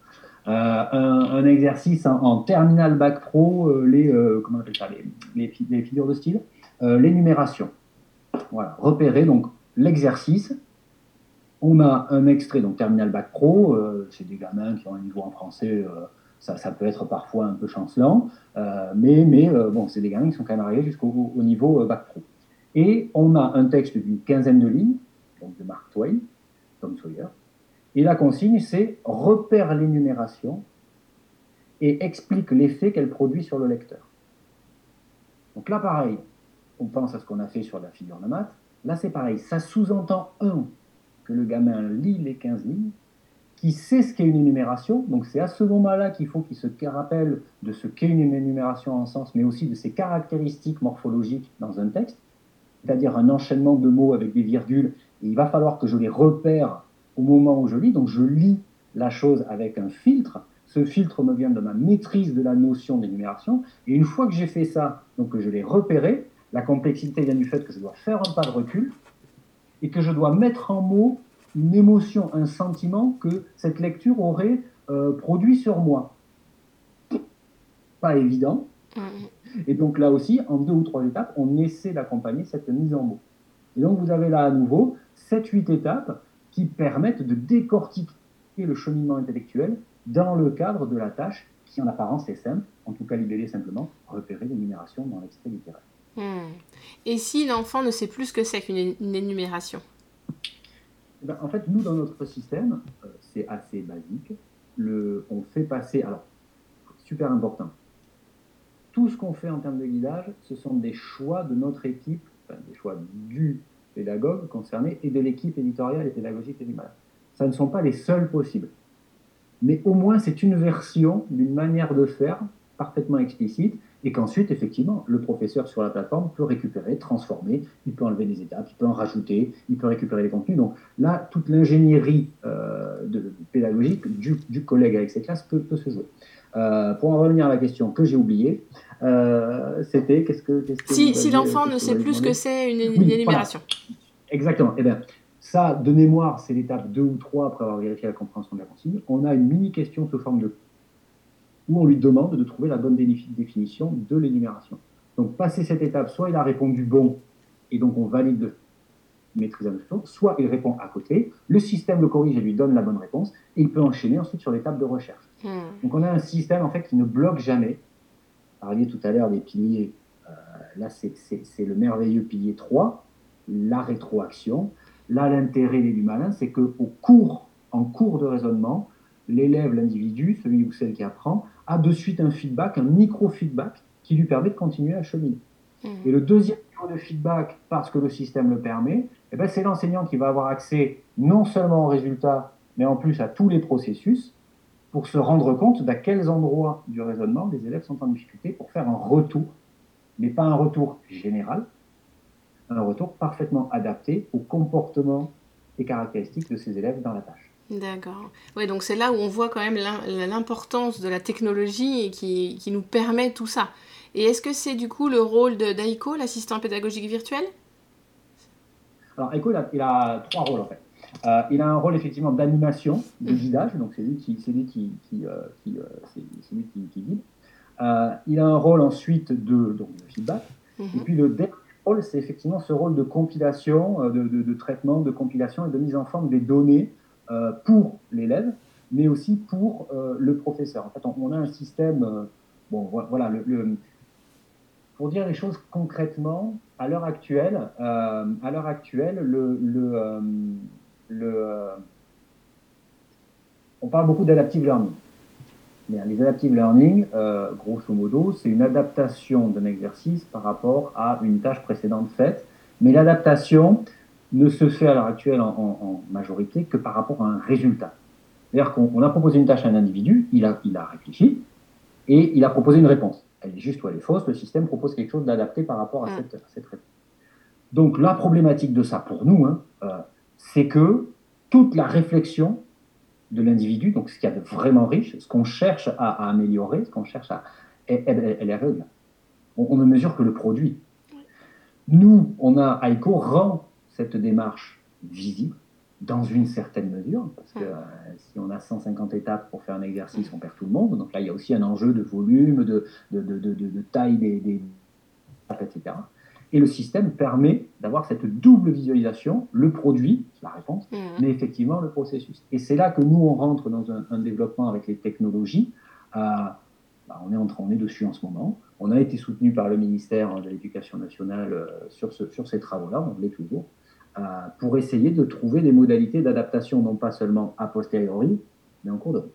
Euh, un, exercice en, terminal bac pro, euh, les, euh, comment on appelle ça, les, les, figures de style, l'énumération. Voilà, repérer donc l'exercice, on a un extrait, donc Terminal Bac Pro, euh, c'est des gamins qui ont un niveau en français, euh, ça, peut être parfois un peu chancelant, euh, mais, bon, c'est des gamins qui sont quand même arrivés jusqu'au niveau Bac Pro. Et on a un texte d'une quinzaine de lignes, donc de Mark Twain, Tom Sawyer, et la consigne, c'est repère l'énumération et explique l'effet qu'elle produit sur le lecteur. Donc là, pareil, on pense à ce qu'on a fait sur la figure de maths. Là, c'est pareil, ça sous-entend un que le gamin lit les 15 lignes, qui sait ce qu'est une énumération. Donc c'est à ce moment-là qu'il faut qu'il se rappelle de ce qu'est une énumération en sens, mais aussi de ses caractéristiques morphologiques dans un texte, c'est-à-dire un enchaînement de mots avec des virgules. Et il va falloir que je les repère au moment où je lis. Donc je lis la chose avec un filtre. Ce filtre me vient de ma maîtrise de la notion d'énumération. Et une fois que j'ai fait ça, donc que je l'ai repéré, la complexité vient du fait que je dois faire un pas de recul et que je dois mettre en mots une émotion, un sentiment que cette lecture aurait euh, produit sur moi. Pas évident. Mm. Et donc là aussi, en deux ou trois étapes, on essaie d'accompagner cette mise en mots. Et donc vous avez là à nouveau 7-8 étapes qui permettent de décortiquer le cheminement intellectuel dans le cadre de la tâche qui en apparence est simple, en tout cas libellée simplement, repérer l'énumération dans l'extrait littéraire. Hmm. Et si l'enfant ne sait plus ce que c'est qu'une énumération eh ben, En fait, nous, dans notre système, euh, c'est assez basique. On fait passer, alors, super important, tout ce qu'on fait en termes de guidage, ce sont des choix de notre équipe, des choix du pédagogue concerné et de l'équipe éditoriale et pédagogique et du. Ça ne sont pas les seuls possibles. Mais au moins, c'est une version d'une manière de faire parfaitement explicite et qu'ensuite, effectivement, le professeur sur la plateforme peut récupérer, transformer, il peut enlever des étapes, il peut en rajouter, il peut récupérer les contenus. Donc là, toute l'ingénierie euh, pédagogique du, collègue avec ses classes peut, se jouer. Euh, pour en revenir à la question que j'ai oubliée, euh, c'était qu'est-ce que, si, l'enfant ne sait plus ce que c'est une, énumération. Exactement. Eh bien, ça, de mémoire, c'est l'étape 2 ou 3 après avoir vérifié la compréhension de la consigne. On a une mini question sous forme de où on lui demande de trouver la bonne définition de l'énumération. Donc, passer cette étape, soit il a répondu bon, et donc on valide de maîtriser la notion, soit il répond à côté, le système le corrige et lui donne la bonne réponse, et il peut enchaîner ensuite sur l'étape de recherche. Hmm. Donc, on a un système en fait qui ne bloque jamais. Vous parliez tout à l'heure des piliers, euh, là c'est le merveilleux pilier 3, la rétroaction. Là, l'intérêt des du malin, c'est qu'au cours, en cours de raisonnement, l'élève, l'individu, celui ou celle qui apprend, a de suite un feedback, un micro-feedback qui lui permet de continuer à cheminer. Mmh. Et le deuxième niveau de feedback, parce que le système le permet, eh ben, c'est l'enseignant qui va avoir accès non seulement aux résultats, mais en plus à tous les processus pour se rendre compte d'à quels endroits du raisonnement les élèves sont en difficulté pour faire un retour, mais pas un retour général, un retour parfaitement adapté au comportement et caractéristiques de ces élèves dans la tâche. D'accord. Oui, donc c'est là où on voit quand même l'importance de la technologie qui, qui, nous permet tout ça. Et est-ce que c'est du coup le rôle de d'Aiko, l'assistant pédagogique virtuel? Alors, Aiko, il a, trois rôles en fait. Euh, il a un rôle effectivement d'animation, de guidage, donc c'est lui qui, c'est lui qui, qui, euh, qui euh, c'est, lui qui, guide. il a un rôle ensuite de, donc, de feedback. Mm-hmm. Et puis le dernier rôle, c'est effectivement ce rôle de compilation, de, de, traitement, de compilation et de mise en forme des données pour l'élève, mais aussi pour le professeur. En fait, on, a un système, bon voilà, pour dire les choses concrètement, à l'heure actuelle, euh, à l'heure actuelle, le, le, euh, le euh, on parle beaucoup d'adaptive learning. Mais les adaptive learning, grosso modo, c'est une adaptation d'un exercice par rapport à une tâche précédente faite. Mais l'adaptation ne se fait à l'heure actuelle en, en, majorité que par rapport à un résultat. C'est-à-dire qu'on a proposé une tâche à un individu, il a, il a réfléchi et il a proposé une réponse elle est juste ou elle est fausse, le système propose quelque chose d'adapté par rapport à, cette, cette, réponse. Donc la problématique de ça pour nous, hein, euh, c'est que toute la réflexion de l'individu, donc ce qu'il y a de vraiment riche, ce qu'on cherche à, améliorer, ce qu'on cherche à, elle, elle, est aveugle. On, on, ne mesure que le produit. Nous, on a, Aiko rend cette démarche visible, dans une certaine mesure, parce que euh, si on a 150 étapes pour faire un exercice, on perd tout le monde. Donc là, il y a aussi un enjeu de volume, de, de, de, de taille des, des etc. Et le système permet d'avoir cette double visualisation, le produit, la réponse, mmh. mais effectivement le processus. Et c'est là que nous, on rentre dans un, développement avec les technologies. Euh, bah, on, est en, on est dessus en ce moment. On a été soutenu par le ministère de l'Éducation nationale euh, sur, ce, sur ces travaux-là, on l'est toujours. Euh, pour essayer de trouver des modalités d'adaptation, non pas seulement a posteriori, mais en cours de route.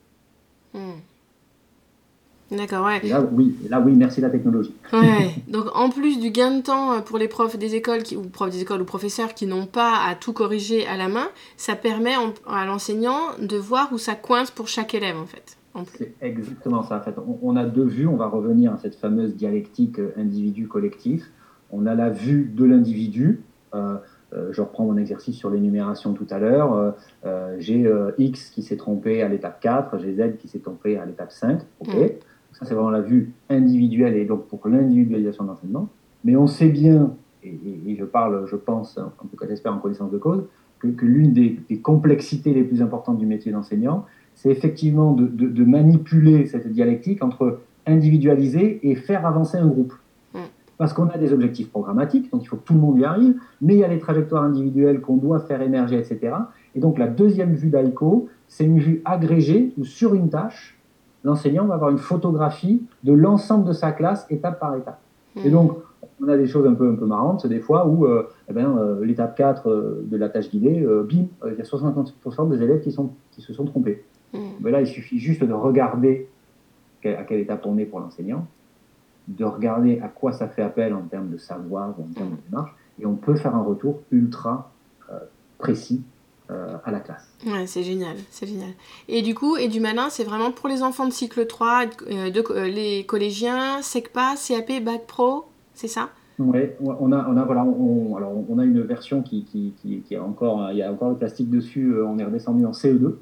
Hmm. D'accord, ouais. Et là, oui, là, oui, merci la technologie. Ouais. Donc, en plus du gain de temps euh, pour les profs des écoles, qui, ou profs des écoles ou professeurs qui n'ont pas à tout corriger à la main, ça permet à l'enseignant de voir où ça coince pour chaque élève, en fait. C'est exactement ça. En fait, on, a deux vues. On va revenir à cette fameuse dialectique euh, individu-collectif. On a la vue de l'individu. Euh, je reprends mon exercice sur l'énumération tout à l'heure. Euh, euh, j'ai X qui s'est trompé à l'étape 4, j'ai Z qui s'est trompé à l'étape 5. Ok. Ça, c'est vraiment la vue individuelle et donc pour l'individualisation de l'enseignement. Mais on sait bien, et, je parle, je pense, en tout cas j'espère en connaissance de cause, que, l'une des, complexités les plus importantes du métier d'enseignant, c'est effectivement de, de, manipuler cette dialectique entre individualiser et faire avancer un groupe parce qu'on a des objectifs programmatiques, donc il faut que tout le monde y arrive, mais il y a des trajectoires individuelles qu'on doit faire émerger, etc. Et donc la deuxième vue d'AICO, c'est une vue agrégée où sur une tâche, l'enseignant va avoir une photographie de l'ensemble de sa classe étape par étape. Hmm. Et donc, on a des choses un peu, un peu marrantes, des fois où euh, eh ben, euh, l'étape 4 euh, de la tâche guidée, bim, il y a 60% des élèves qui, sont, qui se sont trompés. Hmm. Mais là, il suffit juste de regarder à quelle étape on est pour l'enseignant de regarder à quoi ça fait appel en termes de savoir ou en termes de démarche, et on peut faire un retour ultra euh, précis euh, à la classe. Ouais, c'est génial, c'est génial. Et du coup, et du malin, c'est vraiment pour les enfants de cycle 3, euh, de, les collégiens, SECPA, CAP, Bac Pro, c'est ça? Oui, on a, on a, voilà, on, alors on a une version qui, qui, qui, qui, est encore, il y a encore le plastique dessus, on est redescendu en CE2.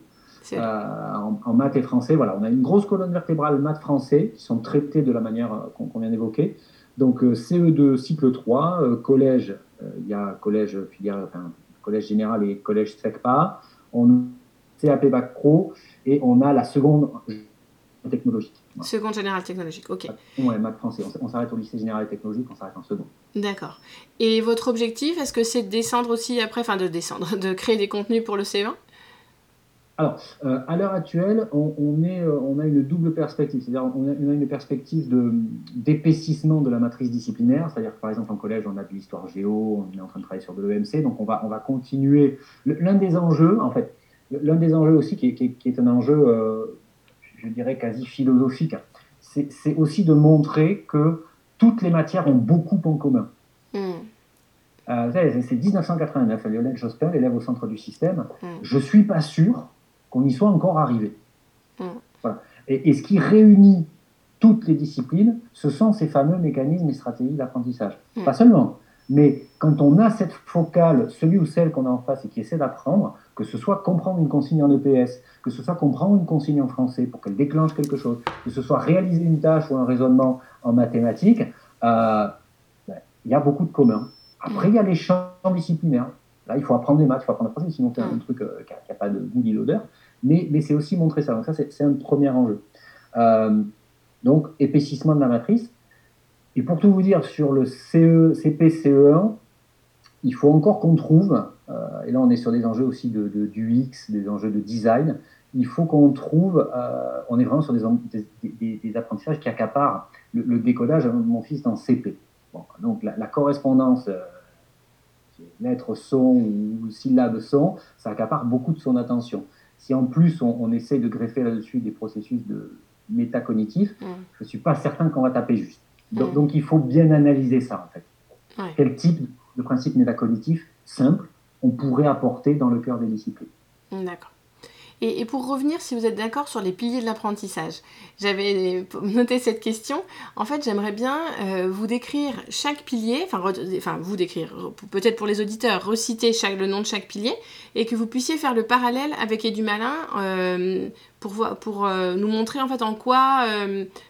Euh, en, maths et français. Voilà, on a une grosse colonne vertébrale maths-français qui sont traités de la manière euh, qu'on vient d'évoquer. Donc euh, CE2 cycle 3, collège, il y a collège filière, enfin, collège général et collège SECPA. On a CAP Bac Pro et on a la seconde technologique. Seconde générale technologique, ok. Ouais, maths français. On, s'arrête au lycée général et technologique, on s'arrête en seconde. D'accord. Et votre objectif, est-ce que c'est de descendre aussi après, enfin de descendre, de créer des contenus pour le C20 alors, euh, à l'heure actuelle, on, est, euh, on, a une double perspective. C'est-à-dire, on, a une perspective d'épaississement de, la matrice disciplinaire. C'est-à-dire que, par exemple, en collège, on a de l'histoire géo, on est en train de travailler sur de l'EMC. Donc, on va, on va continuer. L'un des enjeux, en fait, l'un des enjeux aussi qui est, qui est, un enjeu, euh, je dirais, quasi philosophique, c'est aussi de montrer que toutes les matières ont beaucoup en commun. Hmm. c'est 1989, Lionel Jospin, l'élève au centre du système. Hmm. Je ne suis pas sûr qu'on y soit encore arrivé. Mm. Voilà. Et, ce qui réunit toutes les disciplines, ce sont ces fameux mécanismes et stratégies d'apprentissage. Mm. Pas seulement, mais quand on a cette focale, celui ou celle qu'on a en face et qui essaie d'apprendre, que ce soit comprendre une consigne en EPS, que ce soit comprendre une consigne en français pour qu'elle déclenche quelque chose, que ce soit réaliser une tâche ou un raisonnement en mathématiques, euh, ben, il y a beaucoup de communs. Après, il y a les champs disciplinaires. Là, il faut apprendre des maths, il faut apprendre à français, sinon c'est un truc qui n'a pas de goût ni d'odeur. Mais, c'est aussi montrer ça. Donc ça, c'est un premier enjeu. donc, épaississement de la matrice. Et pour tout vous dire, sur le CE, CP, CE1, il faut encore qu'on trouve, et là on est sur des enjeux aussi de, de, d'UX, des enjeux de design, il faut qu'on trouve, euh, on est vraiment sur des, apprentissages qui accaparent le, décodage de mon fils dans CP. donc la, correspondance euh, lettre son ou syllabe son, ça accapare beaucoup de son attention. Si en plus on, essaie de greffer là-dessus des processus de métacognitifs, je ne suis pas certain qu'on va taper juste. Donc, il faut bien analyser ça en fait. Quel type de principe métacognitif simple on pourrait apporter dans le cœur des disciplines. D'accord. Et, pour revenir, si vous êtes d'accord sur les piliers de l'apprentissage, j'avais noté cette question. En fait, j'aimerais bien euh, vous décrire chaque pilier, enfin, vous décrire, peut-être pour les auditeurs, reciter le nom de chaque pilier, et que vous puissiez faire le parallèle avec Edu Malin euh, pour, euh, nous montrer en fait en quoi,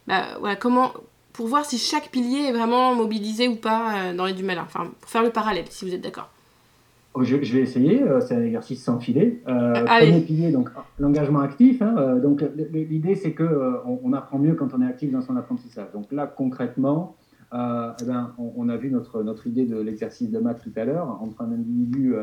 bah, voilà, comment, pour voir si chaque pilier est vraiment mobilisé ou pas dans Edu Malin. Enfin, pour faire le parallèle, si vous êtes d'accord. Oh, je, vais essayer, euh, c'est un exercice sans filet. Euh, premier pilier, donc l'engagement actif. Hein, euh, donc l'idée, c'est que on, apprend mieux quand on est actif dans son apprentissage. Donc là, concrètement, eh ben, on, a vu notre, notre idée de l'exercice de maths tout à l'heure, entre un individu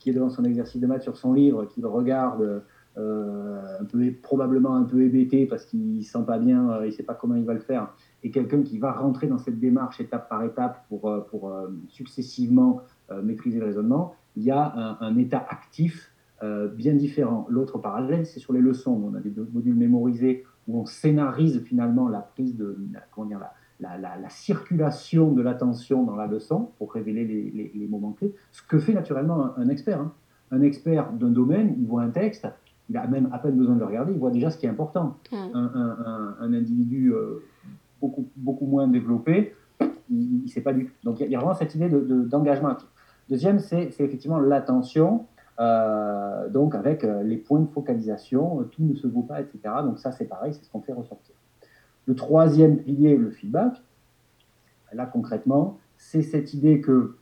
qui est devant son exercice de maths sur son livre, qui le regarde un peu, probablement un peu hébété parce qu'il ne sent pas bien, il ne sait pas comment il va le faire, et quelqu'un qui va rentrer dans cette démarche étape par étape pour, pour successivement maîtriser le raisonnement, il y a un, état actif euh, bien différent. L'autre parallèle, c'est sur les leçons. On a des modules mémorisés où on scénarise finalement la prise de, comment dire, la, la, la, circulation de l'attention dans la leçon pour révéler les, les, moments clés. Ce que fait naturellement un, expert. Hein. Un expert d'un domaine, il voit un texte, il a même à peine besoin de le regarder, il voit déjà ce qui est important. Mmh. Un, un, individu euh, beaucoup, beaucoup moins développé, il ne sait pas du tout. Donc il y, a vraiment cette idée d'engagement de, actif. Deuxième, c'est effectivement l'attention, euh, donc avec euh, les points de focalisation, euh, tout ne se vaut pas, etc. Donc ça, c'est pareil, c'est ce qu'on fait ressortir. Le troisième pilier, le feedback, là concrètement, c'est cette idée que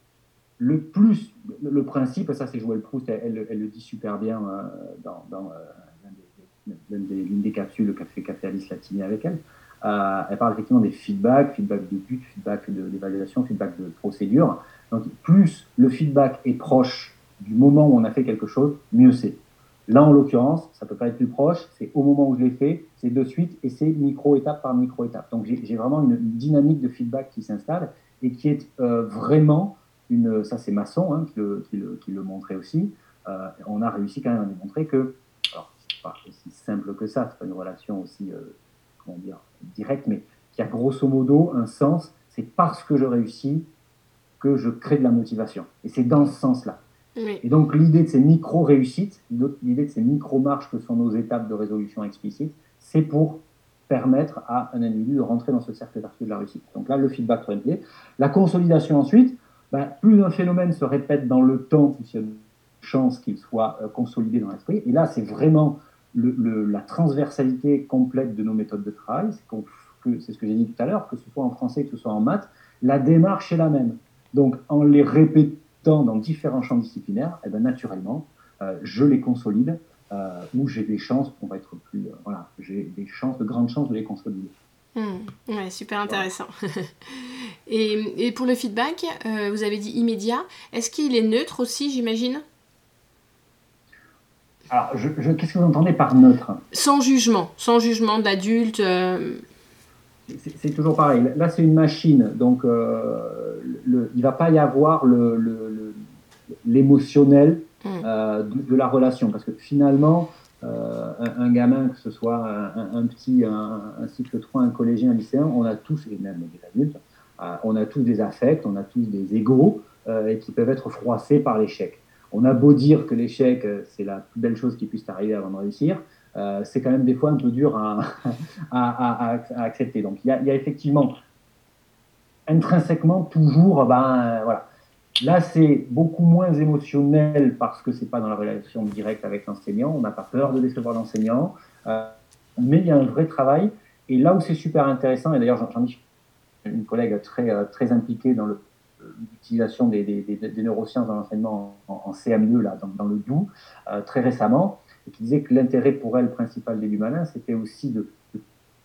le plus, le principe, ça c'est Joël Proust, elle, le dit super bien dans, l'une des, des, capsules qu'a fait Café Alice Latini avec elle. elle parle effectivement des feedbacks, feedback de but, feedback d'évaluation, feedback de procédure. Donc, plus le feedback est proche du moment où on a fait quelque chose, mieux c'est. Là, en l'occurrence, ça peut pas être plus proche, c'est au moment où je l'ai fait, c'est de suite, et c'est micro-étape par micro-étape. Donc, j'ai vraiment une, dynamique de feedback qui s'installe et qui est euh, vraiment une. Ça, c'est Masson hein, qui, le, qui, le, montrait aussi. Euh, on a réussi quand même à démontrer que. Alors, c'est pas aussi simple que ça, c'est pas une relation aussi, euh, comment dire, directe, mais qui a grosso modo un sens. C'est parce que je réussis que je crée de la motivation. Et c'est dans ce sens-là. Et donc l'idée de ces micro-réussites, l'idée de ces micro-marches que sont nos étapes de résolution explicite, c'est pour permettre à un individu de rentrer dans ce cercle vertueux de la réussite. Donc là, le feedback clé. La consolidation ensuite, ben, plus un phénomène se répète dans le temps, plus il y a une chance qu'il soit euh, consolidé dans l'esprit. Et là, c'est vraiment le, la transversalité complète de nos méthodes de travail. C'est ce que j'ai dit tout à l'heure, que ce soit en français, que ce soit en maths, la démarche est la même. Donc, en les répétant dans différents champs disciplinaires, eh ben, naturellement, euh, je les consolide euh, ou j'ai des chances, on va être plus, euh, voilà, j'ai des chances, de grandes chances de les consolider. Hmm. ouais, super intéressant. et, et, pour le feedback, vous avez dit immédiat. Est-ce qu'il est neutre aussi, j'imagine? Alors, je, qu'est-ce que vous entendez par neutre? Sans jugement, sans jugement d'adulte c'est toujours pareil. Là, c'est une machine, donc le, il ne va pas y avoir l'émotionnel le, mm. euh, de, la relation, parce que finalement, euh, un, gamin, que ce soit un, petit, un, cycle 3, un collégien, un lycéen, on a tous, et même des adultes, on a tous des affects, on a tous des égaux, et qui peuvent être froissés par l'échec. On a beau dire que l'échec, c'est la plus belle chose qui puisse arriver avant de réussir, euh, c'est quand même des fois un peu dur à, accepter. Donc il y, a, effectivement intrinsèquement toujours, ben voilà. Là, c'est beaucoup moins émotionnel parce que c'est pas dans la relation directe avec l'enseignant. On n'a pas peur de décevoir l'enseignant, euh, mais il y a un vrai travail. Et là où c'est super intéressant, et d'ailleurs j'en ai une collègue très, euh, très impliquée dans le, l'utilisation des, neurosciences dans l'enseignement en, CM2, là, dans, le doux, très récemment, et qui disait que l'intérêt pour elle principal des malin, c'était aussi de,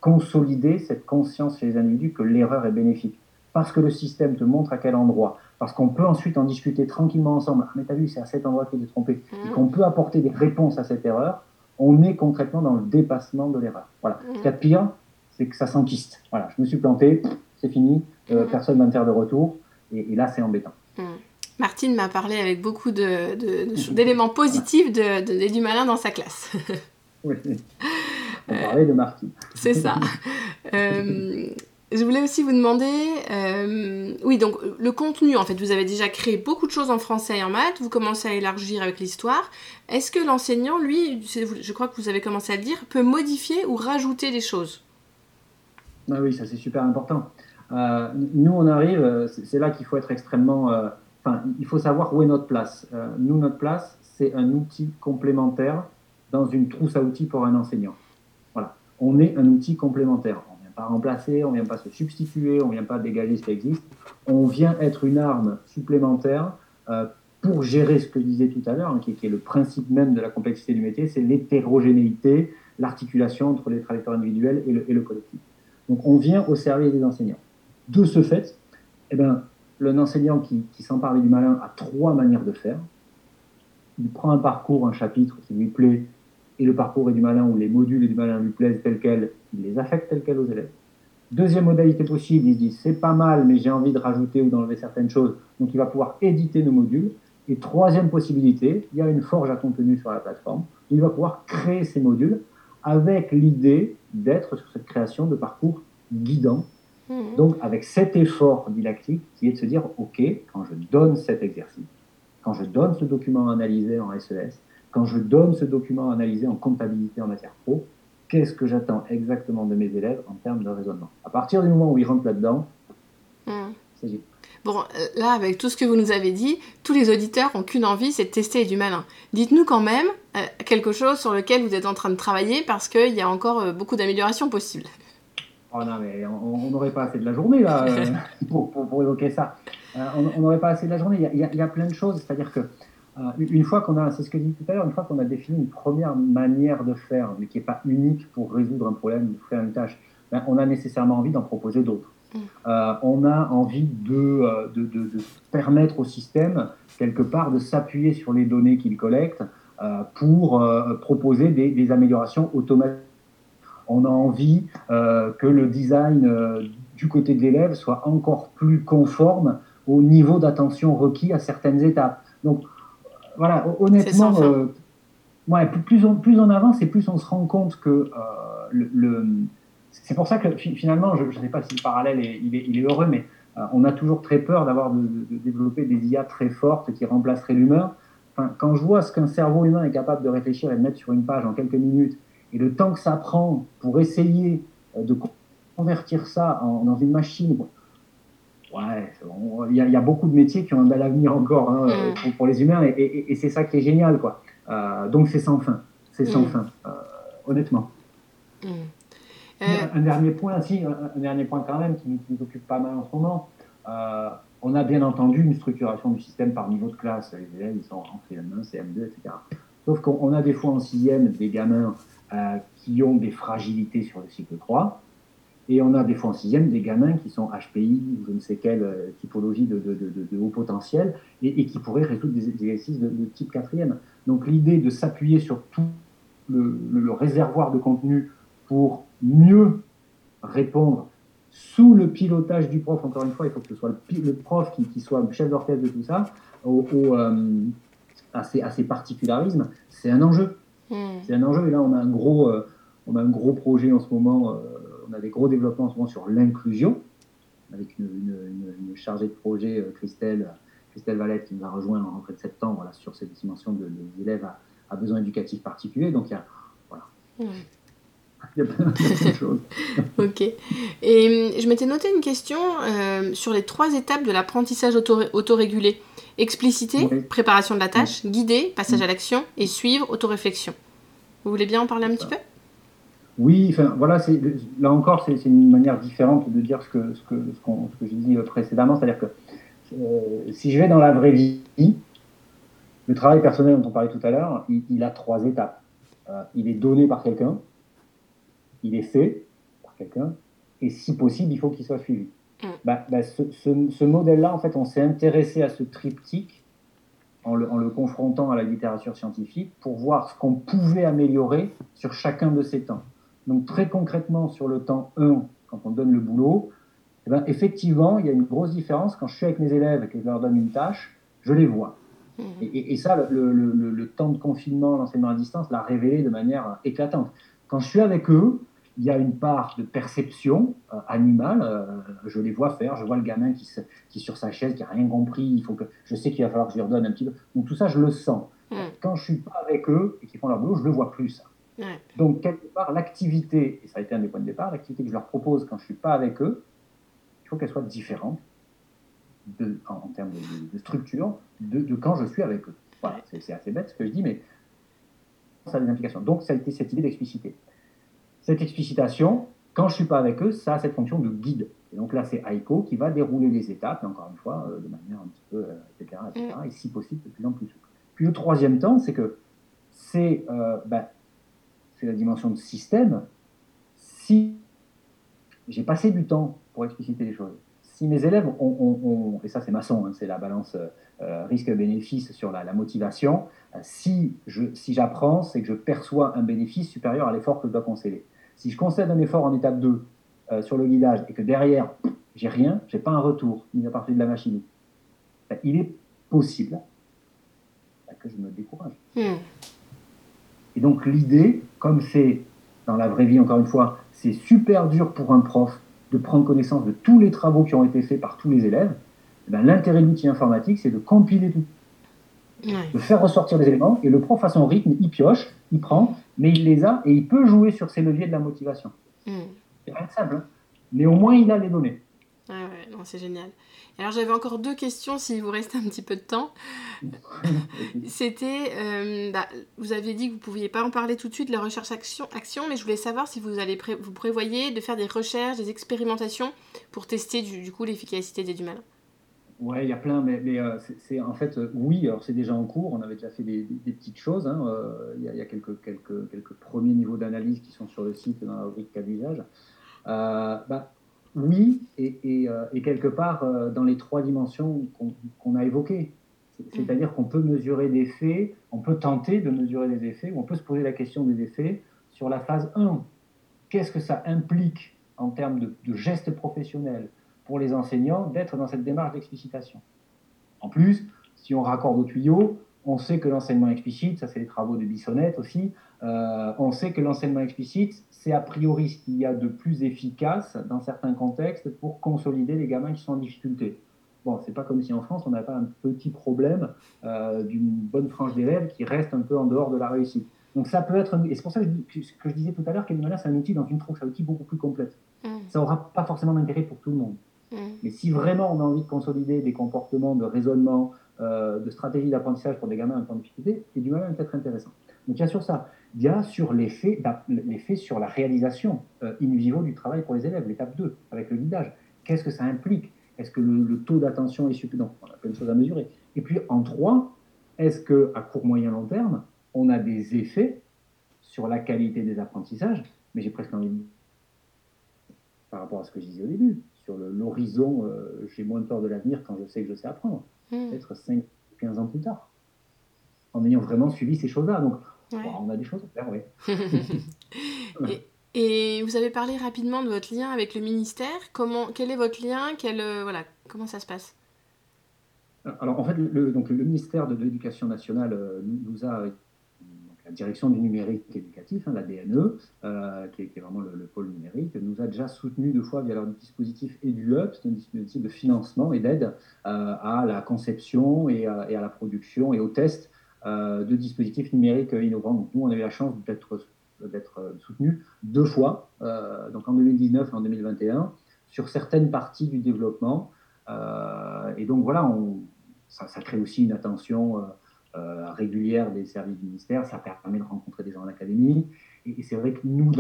consolider cette conscience chez les individus que l'erreur est bénéfique. Parce que le système te montre à quel endroit, parce qu'on peut ensuite en discuter tranquillement ensemble. Ah, mais t'as vu, c'est à cet endroit qu'il est trompé. Et mmh. qu'on peut apporter des réponses à cette erreur, on est concrètement dans le dépassement de l'erreur. Voilà. Ce qu'il y a de pire, c'est que ça s'enquiste. Voilà, je me suis planté, c'est fini, euh, mm. personne ne de retour, et, là, c'est embêtant. Mm. Martine m'a parlé avec beaucoup d'éléments de, positifs de, du malin dans sa classe. oui, on parlait de Martine. C'est ça. Euh, je voulais aussi vous demander, euh, oui, donc le contenu, en fait, vous avez déjà créé beaucoup de choses en français et en maths, vous commencez à élargir avec l'histoire. Est-ce que l'enseignant, lui, je crois que vous avez commencé à le dire, peut modifier ou rajouter des choses? Ah Oui, ça c'est super important. Euh, nous, on arrive, euh, c'est là qu'il faut être extrêmement... Enfin, il faut savoir où est notre place. nous, notre place, c'est un outil complémentaire dans une trousse à outils pour un enseignant. Voilà, on est un outil complémentaire pas remplacer, on ne vient pas se substituer, on ne vient pas dégager ce qui existe. On vient être une arme supplémentaire euh, pour gérer ce que je disais tout à l'heure, hein, qui, est le principe même de la complexité du métier, c'est l'hétérogénéité, l'articulation entre les trajectoires individuelles et le, collectif. Donc on vient au service des enseignants. De ce fait, eh ben, enseignant qui, qui s'empare du malin a trois manières de faire. Il prend un parcours, un chapitre qui lui plaît, et le parcours est du malin ou les modules du malin lui plaisent tel quel, il les affecte tel quel aux élèves. Deuxième modalité possible, il se dit c'est pas mal, mais j'ai envie de rajouter ou d'enlever certaines choses, donc il va pouvoir éditer nos modules. Et troisième possibilité, il y a une forge à contenu sur la plateforme, il va pouvoir créer ces modules avec l'idée d'être sur cette création de parcours guidant. Mmh. Donc avec cet effort didactique qui est de se dire, OK, quand je donne cet exercice, quand je donne ce document analysé en SES, quand je donne ce document analysé en comptabilité en matière pro, qu'est-ce que j'attends exactement de mes élèves en termes de raisonnement? À partir du moment où ils rentrent là-dedans, hmm. c'est Bon, euh, là, avec tout ce que vous nous avez dit, tous les auditeurs ont qu'une envie, c'est de tester du malin. Dites-nous quand même euh, quelque chose sur lequel vous êtes en train de travailler parce qu'il y a encore euh, beaucoup d'améliorations possibles. Oh non, mais on n'aurait pas assez de la journée là pour, pour, évoquer ça. on n'aurait pas assez de la journée. Il y, y a plein de choses. C'est-à-dire que une fois qu'on a, c'est ce que je disais tout à l'heure, une fois qu'on a défini une première manière de faire, mais qui n'est pas unique pour résoudre un problème ou faire une tâche, ben, on a nécessairement envie d'en proposer d'autres. Mm. Euh, on a envie euh, de, de, de, permettre au système, quelque part, de s'appuyer sur les données qu'il collecte pour proposer des, des, améliorations automatiques. On a envie que le design du côté de l'élève soit encore plus conforme au niveau d'attention requis à certaines étapes. Donc, voilà, honnêtement, euh, ouais, plus, on, plus on avance et plus on se rend compte que euh, le, c'est pour ça que finalement, je ne sais pas si le parallèle est, il, est, il est heureux, mais euh, on a toujours très peur d'avoir de, développer des IA très fortes qui remplaceraient l'humain. Enfin, quand je vois ce qu'un cerveau humain est capable de réfléchir et de mettre sur une page en quelques minutes, et le temps que ça prend pour essayer de convertir ça en, dans une machine, ouais, il y, a beaucoup de métiers qui ont un bel avenir encore hein, mm. pour, les humains, et, c'est ça qui est génial, quoi. Euh, donc c'est sans fin, c'est sans mm. fin, euh, honnêtement. Mm. Un, dernier point, si, un, dernier point quand même qui, nous occupe pas mal en ce moment. Euh, on a bien entendu une structuration du système par niveau de classe. Les élèves, ils sont en CM1, CM2, etc. Sauf qu'on a des fois en sixième des gamins qui ont des fragilités sur le cycle 3 et on a des fois en sixième des gamins qui sont HPI ou je ne sais quelle euh, typologie de, de, de, haut potentiel et, qui pourraient résoudre des exercices de, type quatrième. Donc l'idée de s'appuyer sur tout le, réservoir de contenu pour mieux répondre sous le pilotage du prof, encore une fois, il faut que ce soit le, prof qui, qui, soit le chef d'orchestre de tout ça, au, euh, à, ces, à, ces, particularismes, c'est un enjeu. Hmm. C'est un enjeu et là on a un gros, euh, on a un gros projet en ce moment on a des gros développements en ce moment sur l'inclusion, avec une, chargée de projet, euh, Christelle, Christelle Valette, qui nous a rejoint en rentrée de septembre voilà, sur cette dimension de, des élèves à, besoins éducatifs particuliers. Donc, il y a, voilà. Il y a plein de choses. ok. Et hum, je m'étais noté une question euh, sur les trois étapes de l'apprentissage autorégulé. Expliciter, préparation de la tâche, guider, passage à l'action, et suivre, autoréflexion. Vous voulez bien en parler un petit peu? Oui, enfin, voilà, là encore, c'est une manière différente de dire ce que, ce que, ce, que j'ai dit précédemment, c'est-à-dire que si je vais dans la vraie vie, le travail personnel dont on parlait tout à l'heure, il, a trois étapes. il est donné par quelqu'un, il est fait par quelqu'un, et si possible, il faut qu'il soit suivi. Mm. Bah, bah, ce, ce, modèle-là, en fait, on s'est intéressé à ce triptyque en le, en le, confrontant à la littérature scientifique pour voir ce qu'on pouvait améliorer sur chacun de ces temps. Donc très concrètement, sur le temps 1, quand on donne le boulot, eh ben, effectivement, il y a une grosse différence. Quand je suis avec mes élèves et que je leur donne une tâche, je les vois. Mm. Et, et, ça, le, le, le, temps de confinement, l'enseignement à distance l'a révélé de manière éclatante. Quand je suis avec eux, il y a une part de perception euh, animale. Euh, je les vois faire. Je vois le gamin qui, qui est sur sa chaise, qui n'a rien compris. Il faut que, je sais qu'il va falloir que je lui redonne un petit peu. Donc tout ça, je le sens. Mm. Quand je suis pas avec eux et qu'ils font leur boulot, je le vois plus. Ça. Donc quelque part, l'activité, et ça a été un des points de départ, l'activité que je leur propose quand je suis pas avec eux, il faut qu'elle soit différente de, en, termes de, structure de, de, quand je suis avec eux. Voilà, c'est assez bête ce que je dis, mais ça a des implications. Donc ça a été cette idée d'expliciter. Cette explicitation, quand je ne suis pas avec eux, ça a cette fonction de guide. Et donc là, c'est Aiko qui va dérouler les étapes, encore une fois, euh, de manière un petit peu, euh, etc., et si possible, de plus en plus souple. Puis le troisième temps, c'est que c'est euh, ben, la dimension de système. Si j'ai passé du temps pour expliciter les choses, si mes élèves ont, et ça c'est maçon, hein, c'est la balance risque-bénéfice sur la, motivation, si j'apprends, c'est que je perçois un bénéfice supérieur à l'effort que je dois concéder. Si je concède un effort en étape 2 euh, sur le guidage et que derrière, j'ai rien, j'ai pas un retour, ni à partir de la machine, ben, il est possible ben, que je me décourage. Hmm. Et donc l'idée, comme c'est dans la vraie vie, encore une fois, c'est super dur pour un prof de prendre connaissance de tous les travaux qui ont été faits par tous les élèves, ben, l'intérêt de l'outil informatique, c'est de compiler tout. De faire ressortir les éléments, et le prof à son rythme, il pioche, il prend, mais il les a et il peut jouer sur ces leviers de la motivation. Hmm. C'est de simple, hein. mais au moins il a les données. Ah ouais, non, c'est génial. Alors j'avais encore deux questions s'il vous reste un petit peu de temps. C'était, euh, bah, vous aviez dit que vous ne pouviez pas en parler tout de suite, la recherche action, action mais je voulais savoir si vous, allez vous prévoyez de faire des recherches, des expérimentations pour tester du, du coup l'efficacité des du malin. Ouais, il y a plein, mais, mais euh, c'est en fait, euh, oui, alors c'est déjà en cours, on avait déjà fait des, petites choses, hein, il, y a, quelques, quelques, quelques premiers niveaux d'analyse qui sont sur le site dans la rubrique cas d'usage. bah, oui, et, et, et, quelque part dans les trois dimensions qu'on a évoquées. C'est-à-dire qu'on peut mesurer des faits, on peut tenter de mesurer des effets, ou on peut se poser la question des effets sur la phase 1. Qu'est-ce que ça implique en termes de, de gestes professionnels pour les enseignants d'être dans cette démarche d'explicitation? En plus, si on raccorde au tuyau, on sait que l'enseignement explicite, ça c'est les travaux de Bissonnette aussi, euh, on sait que l'enseignement explicite, c'est a priori ce qu'il y a de plus efficace dans certains contextes pour consolider les gamins qui sont en difficulté. Bon, c'est pas comme si en France on n'avait pas un petit problème euh, d'une bonne frange d'élèves qui reste un peu en dehors de la réussite. Donc ça peut être, et c'est pour ça que je, que je disais tout à l'heure qu'Elimana c'est un outil dans une trousse, un outil beaucoup plus complète. Mmh. Ça n'aura pas forcément d'intérêt pour tout le monde. Mm. Mais si vraiment on a envie de consolider des comportements de raisonnement, euh, de stratégie d'apprentissage pour des gamins en temps de difficulté, et du mal peut être intéressant. Donc il y a sur ça. Il y a sur l'effet, l'effet sur la réalisation euh, in vivo du travail pour les élèves, l'étape 2, avec le guidage. Qu'est-ce que ça implique? Est-ce que le, taux d'attention est suffisant On a plein de choses à mesurer. Et puis en 3, est-ce qu'à court, moyen, long terme, on a des effets sur la qualité des apprentissages? Mais j'ai presque envie de par rapport à ce que je disais au début, sur l'horizon, euh, j'ai moins peur de l'avenir quand je sais que je sais apprendre. Hmm. Peut-être 5, 15 ans plus tard. En ayant vraiment suivi ces choses-là. Donc, on a des choses à faire, oui. et, vous avez parlé rapidement de votre lien avec le ministère. Comment, quel est votre lien? Quel, euh, voilà, Comment ça se passe? Alors en fait, le, donc, le ministère de l'Éducation nationale euh, nous a la direction du numérique éducatif, hein, la DNE, euh, qui, est, vraiment le, pôle numérique, nous a déjà soutenu deux fois via leur dispositif EduUp, c'est un dispositif de financement et d'aide euh, à la conception et à, la production et au test euh, de dispositifs numériques innovants. Donc nous, on avait la chance d'être d'être soutenu deux fois, donc en 2019 et en 2021, sur certaines parties du développement. et donc voilà, ça, crée aussi une attention euh, régulière des services du ministère. Ça permet de rencontrer des gens en académie. Et, c'est vrai que nous,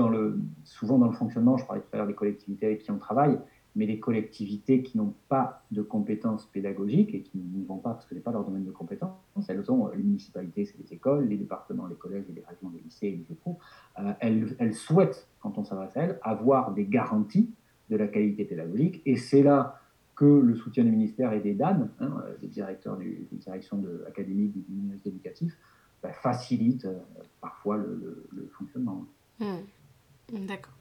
souvent dans le fonctionnement, je parlais tout à l'heure des collectivités avec qui on travaille, mais les collectivités qui n'ont pas de compétences pédagogiques et qui n'y vont pas parce que ce n'est pas leur domaine de compétences, elles sont les municipalités, c'est les écoles, les départements, les collèges les régions, les lycées les pro, elles, elles, souhaitent, quand on s'adresse à elles, avoir des garanties de la qualité pédagogique. Et c'est là que le soutien du ministère et des DAN, hein, des directeurs du, des directions académiques du ministère éducatif, bah, facilite euh, parfois le, fonctionnement. Mmh. D'accord.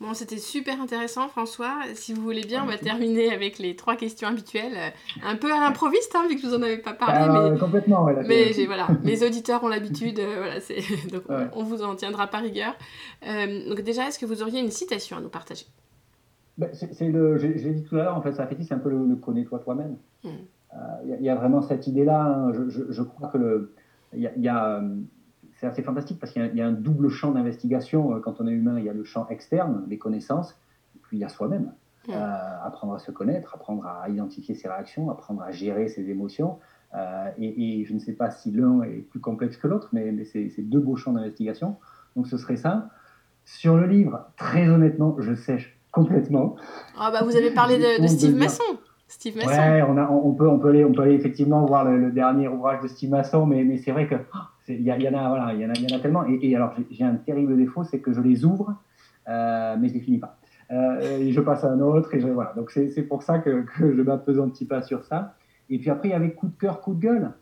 Bon, c'était super intéressant, François. Si vous voulez bien, on va terminer avec les trois questions habituelles. Un peu à l'improviste, hein, vu que vous en avez pas parlé. Ah, mais, complètement, Mais voilà, les auditeurs ont l'habitude, euh, voilà, donc on, vous en tiendra par rigueur. Euh, donc déjà, est-ce que vous auriez une citation à nous partager? Ben, c'est le, j'ai dit tout à l'heure, en fait, ça fait c'est un peu le, connais-toi toi-même. Hmm. Il y, a vraiment cette idée-là. Hein. Je, je, crois que le, il y a c'est assez fantastique parce qu'il y, a un double champ d'investigation. Euh, quand on est humain, il y a le champ externe, les connaissances, et puis il y a soi-même. Euh, apprendre à se connaître, apprendre à identifier ses réactions, apprendre à gérer ses émotions. Euh, et, je ne sais pas si l'un est plus complexe que l'autre, mais, mais c'est deux beaux champs d'investigation. Donc ce serait ça. Sur le livre, très honnêtement, je sèche complètement. Ah bah vous avez parlé de, Steve Masson. Steve Masson. Ouais, on, a, on, peut, on, peut aller, on peut aller effectivement voir le, dernier ouvrage de Steve Masson, mais, mais c'est vrai que oh, il y, y, en a, voilà, il y en a, y en a tellement. Et, alors, j'ai un terrible défaut, c'est que je les ouvre, euh, mais je les finis pas. Euh, et je passe à un autre, et je, voilà. Donc, c'est pour ça que, que je m'apesantis pas sur ça. Et puis après, il y avait coup de cœur, coup de gueule.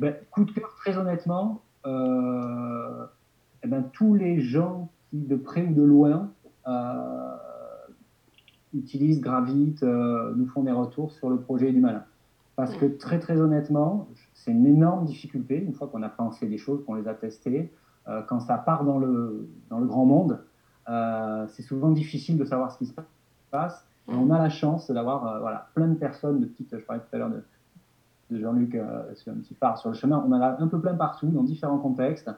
Ben, coup de cœur, très honnêtement, euh, eh ben, tous les gens qui, de près ou de loin, utilisent, gravitent, nous font des retours sur le projet du malin. Parce que très très honnêtement, c'est une énorme difficulté, une fois qu'on a pensé des choses, qu'on les a testées, euh, quand ça part dans le, dans le grand monde, euh, c'est souvent difficile de savoir ce qui se passe. Et on a la chance d'avoir euh, voilà, plein de personnes, de petites, je parlais tout à l'heure de, de Jean-Luc sur un petit phare sur le chemin, on en a un peu plein partout, dans différents contextes.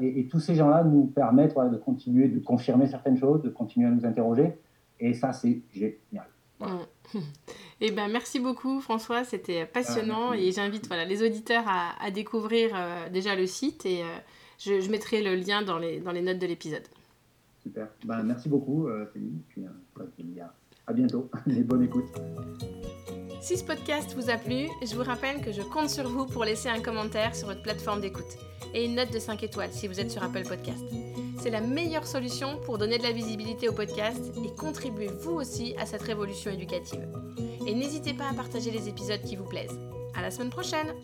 Et, et, tous ces gens-là nous permettent voilà, de continuer de confirmer certaines choses, de continuer à nous interroger. Et ça, c'est génial. Mm. Eh ben, merci beaucoup François, c'était passionnant et j'invite voilà, les auditeurs à, découvrir euh, déjà le site et euh, je, mettrai le lien dans les, dans les notes de l'épisode. Super, ben, merci beaucoup euh, Céline, puis à bientôt. Et bonne écoute. Si ce podcast vous a plu, je vous rappelle que je compte sur vous pour laisser un commentaire sur votre plateforme d'écoute et une note de 5 étoiles si vous êtes sur Apple Podcast. C'est la meilleure solution pour donner de la visibilité au podcast et contribuer vous aussi à cette révolution éducative. Et n'hésitez pas à partager les épisodes qui vous plaisent. À la semaine prochaine!